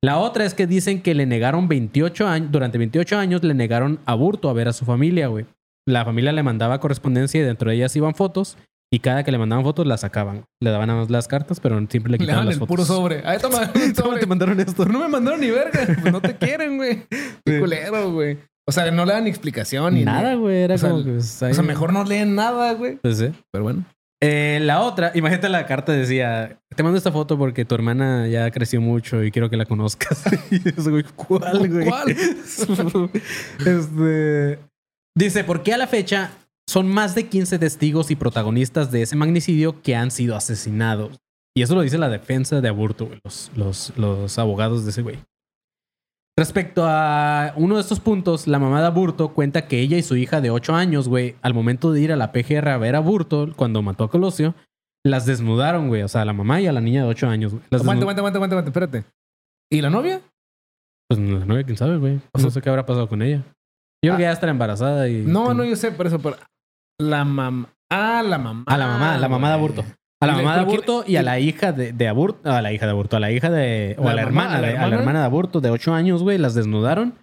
La otra es que dicen que le negaron 28 años, durante 28 años le negaron a Burto a ver a su familia, güey. La familia le mandaba correspondencia y dentro de ellas iban fotos y cada que le mandaban fotos las sacaban. Le daban nada más las cartas, pero siempre le Le quitaban daban las el fotos. puro sobre. Ay, toma, un ¿Cómo sobre. te mandaron esto? No me mandaron ni verga. (laughs) Pues no te quieren, güey. Qué Sí. culero, güey. O sea, no le dan explicación ni Nada, güey. Era O sea, como que... pues, O ahí- sea, mejor no leen nada, güey. Pues, sí. Pero bueno. Eh, la otra, imagínate la carta decía, te mando esta foto porque tu hermana ya creció mucho y quiero que la conozcas. (laughs) y ese güey, ¿cuál, güey? ¿Cuál? (laughs) este, dice, ¿por qué a la fecha son más de 15 testigos y protagonistas de ese magnicidio que han sido asesinados? Y eso lo dice la defensa de Aburto, los, los, los abogados de ese güey. Respecto a uno de estos puntos, la mamá de Aburto cuenta que ella y su hija de 8 años, güey, al momento de ir a la PGR a ver a Aburto, cuando mató a Colosio, las desnudaron, güey. O sea, a la mamá y a la niña de 8 años, güey. Aguanta, aguanta, aguanta, aguanta, espérate. ¿Y la novia? Pues la novia, quién sabe, güey. No sé qué habrá pasado con ella. Yo creo que ya está embarazada y. No, no, yo sé, por eso, pero. La mamá. Ah, la mamá. A la mamá, la mamá de. Aburto. A la mamá de ¿por qué- Aburto y a la hija de, de Aburto. A la hija de Aburto. A la hija de. O La a la mamá, hermana, a la de, a la hermana. de Aburto de 8 años, güey. Las desnudaron.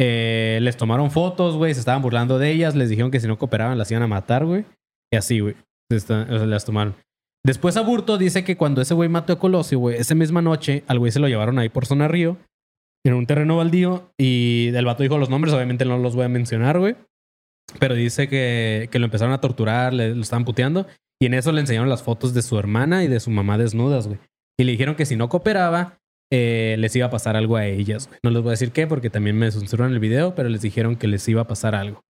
Eh, les tomaron fotos, güey. Se estaban burlando de ellas. Les dijeron que si no cooperaban las iban a matar, güey. Y así, güey. Las tomaron. Después Aburto dice que cuando ese güey mató a Colosio, güey, esa misma noche al güey se lo llevaron ahí por zona río, en un terreno baldío, y el vato dijo los nombres, obviamente no los voy a mencionar, güey. Pero dice que, que lo empezaron a torturar, le, lo estaban puteando, y en eso le enseñaron las fotos de su hermana y de su mamá desnudas, güey. Y le dijeron que si no cooperaba, eh, les iba a pasar algo a ellas, güey. No les voy a decir qué, porque también me censuraron el video, pero les dijeron que les iba a pasar algo.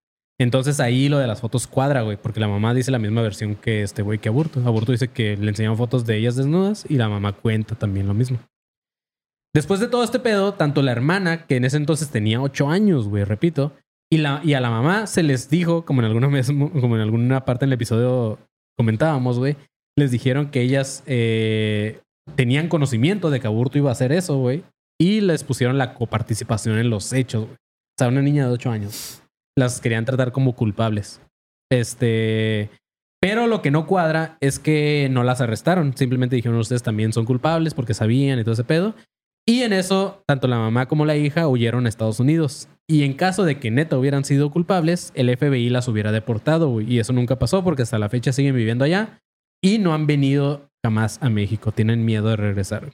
Entonces ahí lo de las fotos cuadra, güey, porque la mamá dice la misma versión que este güey que Aburto. Aburto dice que le enseñaron fotos de ellas desnudas y la mamá cuenta también lo mismo. Después de todo este pedo, tanto la hermana, que en ese entonces tenía 8 años, güey, repito, y, la, a la mamá se les dijo, como en, alguna vez, como en alguna parte del episodio comentábamos, güey, les dijeron que ellas eh, tenían conocimiento de que Aburto iba a hacer eso, güey, y les pusieron la coparticipación en los hechos, güey. O sea, una niña de 8 años. Las querían tratar como culpables. Este. Pero lo que no cuadra es que no las arrestaron. Simplemente dijeron ustedes también son culpables porque sabían y todo ese pedo. Y en eso, tanto la mamá como la hija huyeron a Estados Unidos. Y en caso de que neta hubieran sido culpables, el FBI las hubiera deportado. Y eso nunca pasó porque hasta la fecha siguen viviendo allá y no han venido jamás a México. Tienen miedo de regresar.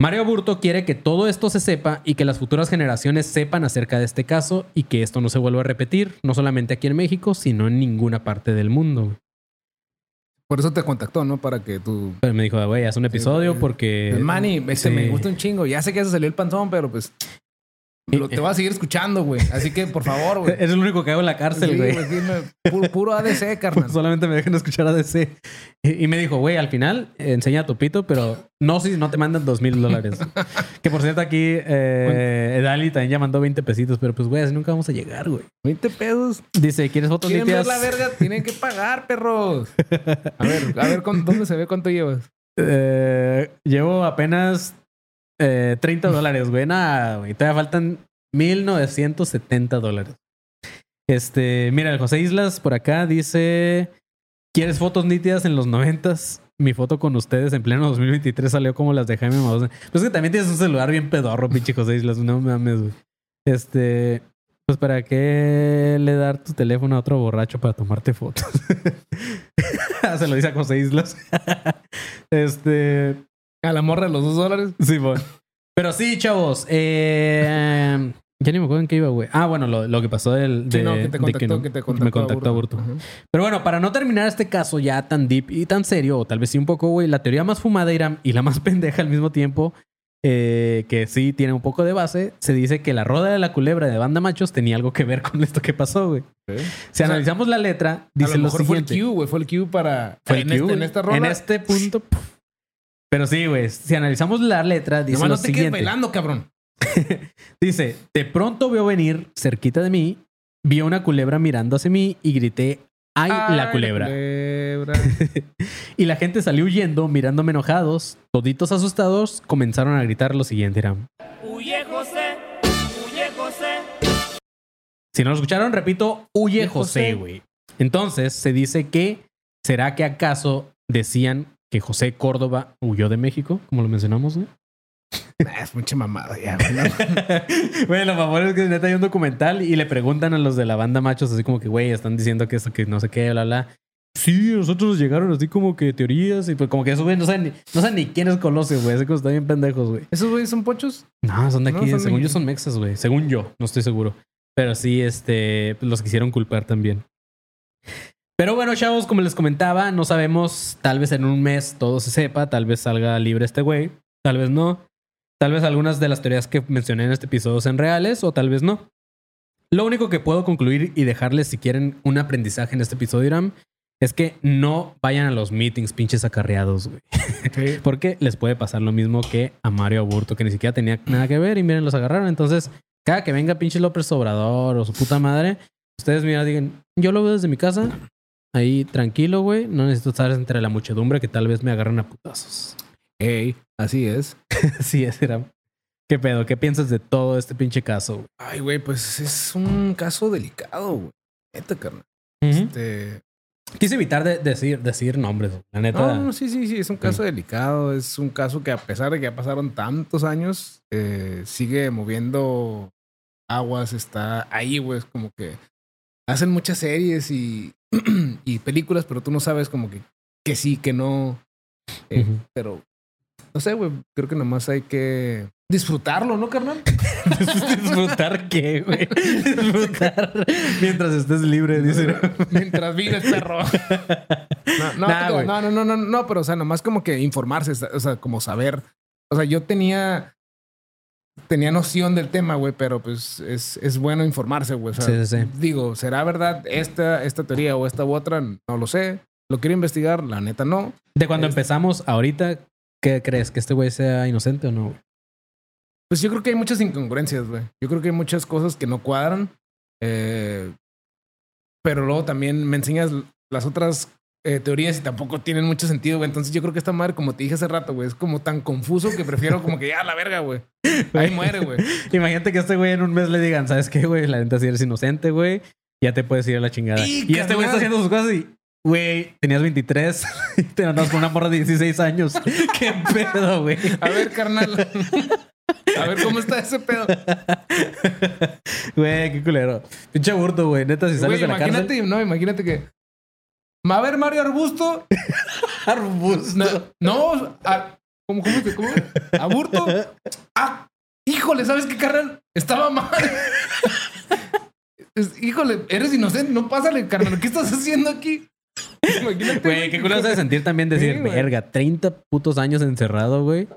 Mario Burto quiere que todo esto se sepa y que las futuras generaciones sepan acerca de este caso y que esto no se vuelva a repetir, no solamente aquí en México, sino en ninguna parte del mundo. Por eso te contactó, ¿no? Para que tú. Pero me dijo, güey, haz un episodio güey. porque... Manny, este Sí. me gusta un chingo. Ya sé que se salió el panzón, pero pues. Lo- te voy a seguir escuchando, güey. Así que, por favor, güey. (laughs) Es lo único que hago en la cárcel, Sí, güey. dime, puro, puro ADC, (laughs) carnal. Pues solamente me dejan escuchar a DC. Y, y me dijo, güey, al final eh, enseña tu pito, pero no si no te mandan dos mil dólares. (laughs) que por cierto, aquí eh, Dali también ya mandó 20 pesitos, pero pues, güey, así nunca vamos a llegar, güey. 20 pesos. Dice, ¿quieres fotos ¿Quieren ver la verga? Tienen que pagar, perros. A ver, a ver, ¿con- ¿dónde se ve cuánto llevas? Eh, llevo apenas Eh, 30 dólares, güey. Nada, güey. Todavía faltan 1970 dólares. Este, mira, el José Islas por acá dice: ¿Quieres fotos nítidas en los noventas? Mi foto con ustedes en pleno 2023 salió como las de Jaime Maussan. Pues que también tienes un celular bien pedorro, pinche José Islas. No mames, güey. Este, pues para qué le dar tu teléfono a otro borracho para tomarte fotos. (laughs) Se lo dice a José Islas. (laughs) este, A la morra de los dos dólares. Sí, bueno. Pero sí, chavos. Eh, ya ni me acuerdo en qué iba, güey. Ah, bueno, lo, lo que pasó del, de, Sí, no, que te contactó, que te contactó me contactó Aburto. Aburto. Pero bueno, para no terminar este caso ya tan deep y tan serio, o tal vez sí un poco, güey, la teoría más fumada, y la más (laughs) pendeja al mismo tiempo, eh, que sí tiene un poco de base, se dice que la roda de la culebra de banda machos tenía algo que ver (laughs) con esto que pasó, güey. Si O sea, analizamos la letra, a dice lo lo mejor fue el siguiente. Q, güey. Fue el Q para. Fue en, el Q, este- en esta rola. En este punto. puf. Pero sí, güey. Si analizamos la letra, dice Nomás lo no te quedes bailando, cabrón. (laughs) Dice, de pronto veo venir cerquita de mí, vi a una culebra mirando hacia mí y grité, ¡ay, la culebra! culebra. (laughs) y la gente salió huyendo, mirándome enojados. Toditos asustados comenzaron a gritar lo siguiente, eran. Huye José, huye José. Si no lo escucharon, repito, huye José. güey. Entonces se dice que, ¿será que acaso decían que José Córdoba huyó de México? Como lo mencionamos, güey. Nah, (laughs) es mucha mamada ya, güey. no. (laughs) Lo favor es que neta hay un documental y le preguntan a los de la banda machos así como que, güey, están diciendo que esto, que no sé qué, bla, bla. Sí, nosotros nos llegaron así como que teorías y pues como que eso, güey, no saben ni, no saben ni quién es Colosio, güey. Como están bien pendejos, güey. ¿Esos güeyes son pochos? No, son de No, aquí, son según yo son mexas, güey. Según yo, no estoy seguro. Pero sí, este, pues, los quisieron culpar también. Pero bueno, chavos, como les comentaba, no sabemos, tal vez en un mes todo se sepa, tal vez salga libre este güey, tal vez no. Tal vez algunas de las teorías que mencioné en este episodio sean reales o tal vez no. Lo único que puedo concluir y dejarles si quieren un aprendizaje en este episodio, Iram, es que no vayan a los meetings pinches acarreados, güey. (laughs) Porque les puede pasar lo mismo que a Mario Aburto, que ni siquiera tenía nada que ver y miren, los agarraron. Entonces, cada que venga pinche López Obrador o su puta madre, ustedes miren, digan, yo lo veo desde mi casa, ahí tranquilo, güey. No necesito estar entre la muchedumbre que tal vez me agarren a putazos. Ey, así es. (laughs) Así es, era. ¿Qué pedo? ¿Qué piensas de todo este pinche caso, güey? Ay, güey, pues es un caso delicado, güey. Neta, carnal. Este, Quise evitar de decir, decir nombres, güey. la neta. No, no, sí, sí, sí, es un caso delicado. Es un caso que a pesar de que ya pasaron tantos años, eh, sigue moviendo aguas, está ahí, güey. Es como que hacen muchas series y, (clears throat) y películas, pero tú no sabes como que, que sí, que no. Eh. Pero, no sé, güey, creo que nomás hay que disfrutarlo, ¿no, carnal? (laughs) (laughs) ¿Disfrutar qué, güey? Disfrutar mientras estés libre, dice. Mientras vives, perro. No, no, Nah, te- güey. no, no, no, no, no, pero o sea, nomás como que informarse, o sea, como saber. O sea, yo tenía tenía noción del tema, güey, pero pues es, es bueno informarse, güey. O sea, Sí, sí, sí. Digo, ¿será verdad esta, esta teoría o esta u otra? No lo sé. Lo quiero investigar, la neta no. De cuando Es- empezamos ahorita, ¿qué crees? ¿Que este güey sea inocente o no? Pues yo creo que hay muchas incongruencias, güey. Yo creo que hay muchas cosas que no cuadran. Eh, pero luego también me enseñas las otras eh, teorías y tampoco tienen mucho sentido, güey. Entonces yo creo que esta madre, como te dije hace rato, güey, es como tan confuso que prefiero como que ya la verga, güey. Ahí muere, güey. (laughs) Imagínate que a este güey en un mes le digan, ¿sabes qué, güey? La neta, si eres inocente, güey, ya te puedes ir a la chingada. Y, Y, este güey está haciendo sus cosas y, güey, tenías 23 (laughs) y te andabas con una morra de 16 años. (laughs) ¿Qué pedo, güey? A ver, carnal. A ver cómo está ese pedo. Güey, qué culero. Pinche burdo, güey. Neta, si sales Güey, de la imagínate, cárcel. no, imagínate que. Va a ver Mario Arbusto. (laughs) Arbusto. No, no a- ¿cómo, cómo, te- cómo? Aburto. Ah, híjole, ¿sabes qué, carnal? Estaba mal. Híjole, eres inocente, no pásale, carnal. ¿Qué estás haciendo aquí? Imagínate. Güey, qué culero se de sentir también decir, Sí, verga, 30 putos años encerrado, güey,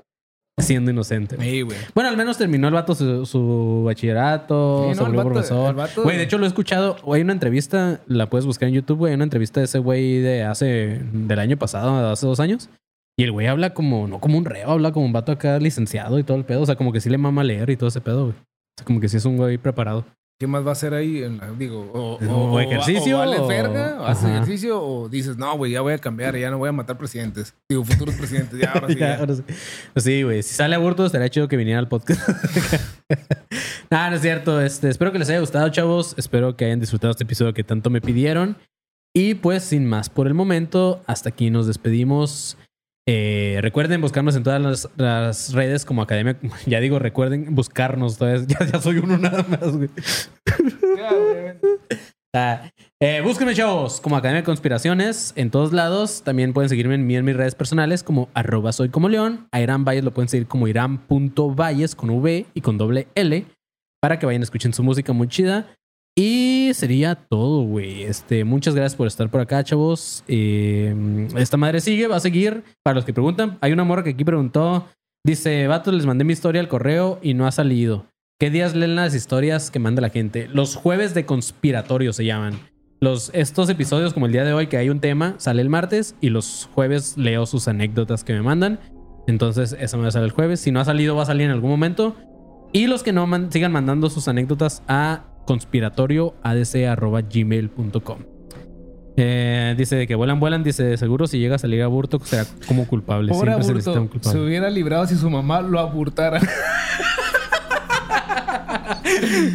siendo inocente. Sí, güey. Bueno, al menos terminó el vato su, su bachillerato, Sí, no, volvió profesor. vato- Güey, de hecho lo he escuchado. Hay una entrevista, la puedes buscar en YouTube, güey. Hay una entrevista de ese güey de hace, del año pasado, hace dos años. Y el güey habla como, no como un reo, habla como un vato acá licenciado y todo el pedo. O sea, como que sí le mama leer y todo ese pedo, güey. O sea, como que sí es un güey preparado. ¿Qué más va a hacer ahí? Digo, o, O ejercicio, O, verga, haces ejercicio, o dices, no, güey, ya voy a cambiar, ya no voy a matar presidentes. Digo, futuros presidentes, ya ahora sí. (laughs) Ya, ya. ahora sí. Pues sí, güey. Si sale aborto, estaría chido que viniera al podcast. (laughs) Nada, no es cierto. Este, espero que les haya gustado, chavos. Espero que hayan disfrutado este episodio que tanto me pidieron. Y pues, sin más por el momento, hasta aquí nos despedimos. Eh, recuerden buscarnos en todas las, las redes como Academia. (laughs) Ya digo, recuerden buscarnos. todavía- (laughs) Ya, ya soy uno nada más, güey. (laughs) Ah, eh, búsquenme, chavos, como Academia de Conspiraciones en todos lados. También pueden seguirme en, mí en mis redes personales como arroba soy como león. A Irán Valles lo pueden seguir como irán.valles con V y con doble L para que vayan a escuchen su música muy chida. Y sería todo, güey. Este, muchas gracias por estar por acá, chavos. Eh, esta madre sigue, va a seguir. Para los que preguntan, hay una morra que aquí preguntó. Dice, vatos, les mandé mi historia al correo y no ha salido. ¿Qué días leen las historias que manda la gente? Los jueves de conspiratorio se llaman. Los, estos episodios, como el día de hoy, que hay un tema, sale el martes y los jueves leo sus anécdotas que me mandan. Entonces, eso me va a salir el jueves. Si no ha salido, va a salir en algún momento. Y los que no sigan mandando sus anécdotas a conspiratorioadc.gmail.com. Eh, dice que vuelan, vuelan. Dice, seguro si llega a salir aburto será como culpable. Pobre Siempre se necesita un aburto, se culpable. hubiera librado si su mamá lo aburtara. (laughs)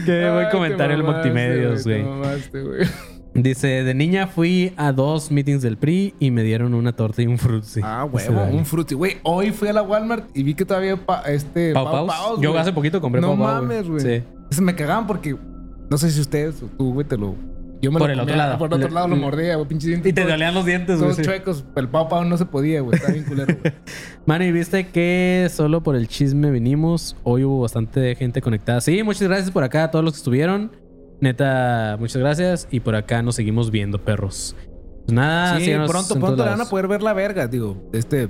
Qué Ay, buen comentario el Multimedios, güey. (laughs) Dice, de niña fui a dos meetings del PRI y me dieron una torta y un frutzi. Ah, huevo, un frutti. Güey, hoy fui a la Walmart y vi que todavía pa- este Pau Pau Yo hace poquito compré No Pau Pau, mames, güey. Sí. Se me cagaban porque no sé si ustedes o tú, güey, te lo yo me Por lo el otro lado. Por el otro lado lo mordía, güey, pinche diente. Y te dolían los dientes, güey. Todos sí. chuecos. El Pau Pau no se podía, güey. Está bien culero, güey. (laughs) Manny, ¿viste que solo por el chisme venimos? Hoy hubo bastante gente conectada. Sí, muchas gracias por acá a todos los que estuvieron. Neta, muchas gracias. Y por acá nos seguimos viendo, perros. Pues nada, sí, pronto, le van a poder ver la verga, digo. Este.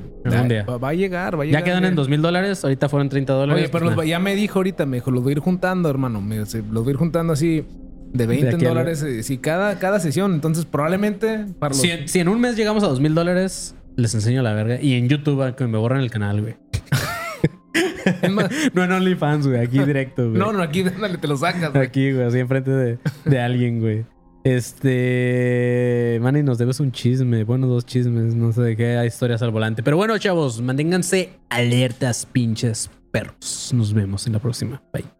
Día. Va, a llegar, va a llegar. Ya quedan en dos mil dólares. Ahorita fueron 30 dólares. Oye, pero pues los- ya me dijo ahorita, me dijo, los voy a ir juntando, hermano. Me, los voy a ir juntando así de 20 aquí a la- dólares. eh, Sí, cada, cada sesión. Entonces, probablemente para los. Si, en- si en un mes llegamos a dos mil dólares, les enseño la verga. Y en YouTube, a que me borran el canal, güey. (laughs) no en OnlyFans, güey. Aquí directo, güey. No, no, aquí (laughs) dale, te lo sacas. güey. Aquí, güey, así enfrente de, de alguien, güey. Este. Manny, nos debes un chisme. Bueno, dos chismes. No sé de qué. Hay historias al volante. Pero bueno, chavos, manténganse alertas, pinches perros. Nos vemos en la próxima. Bye.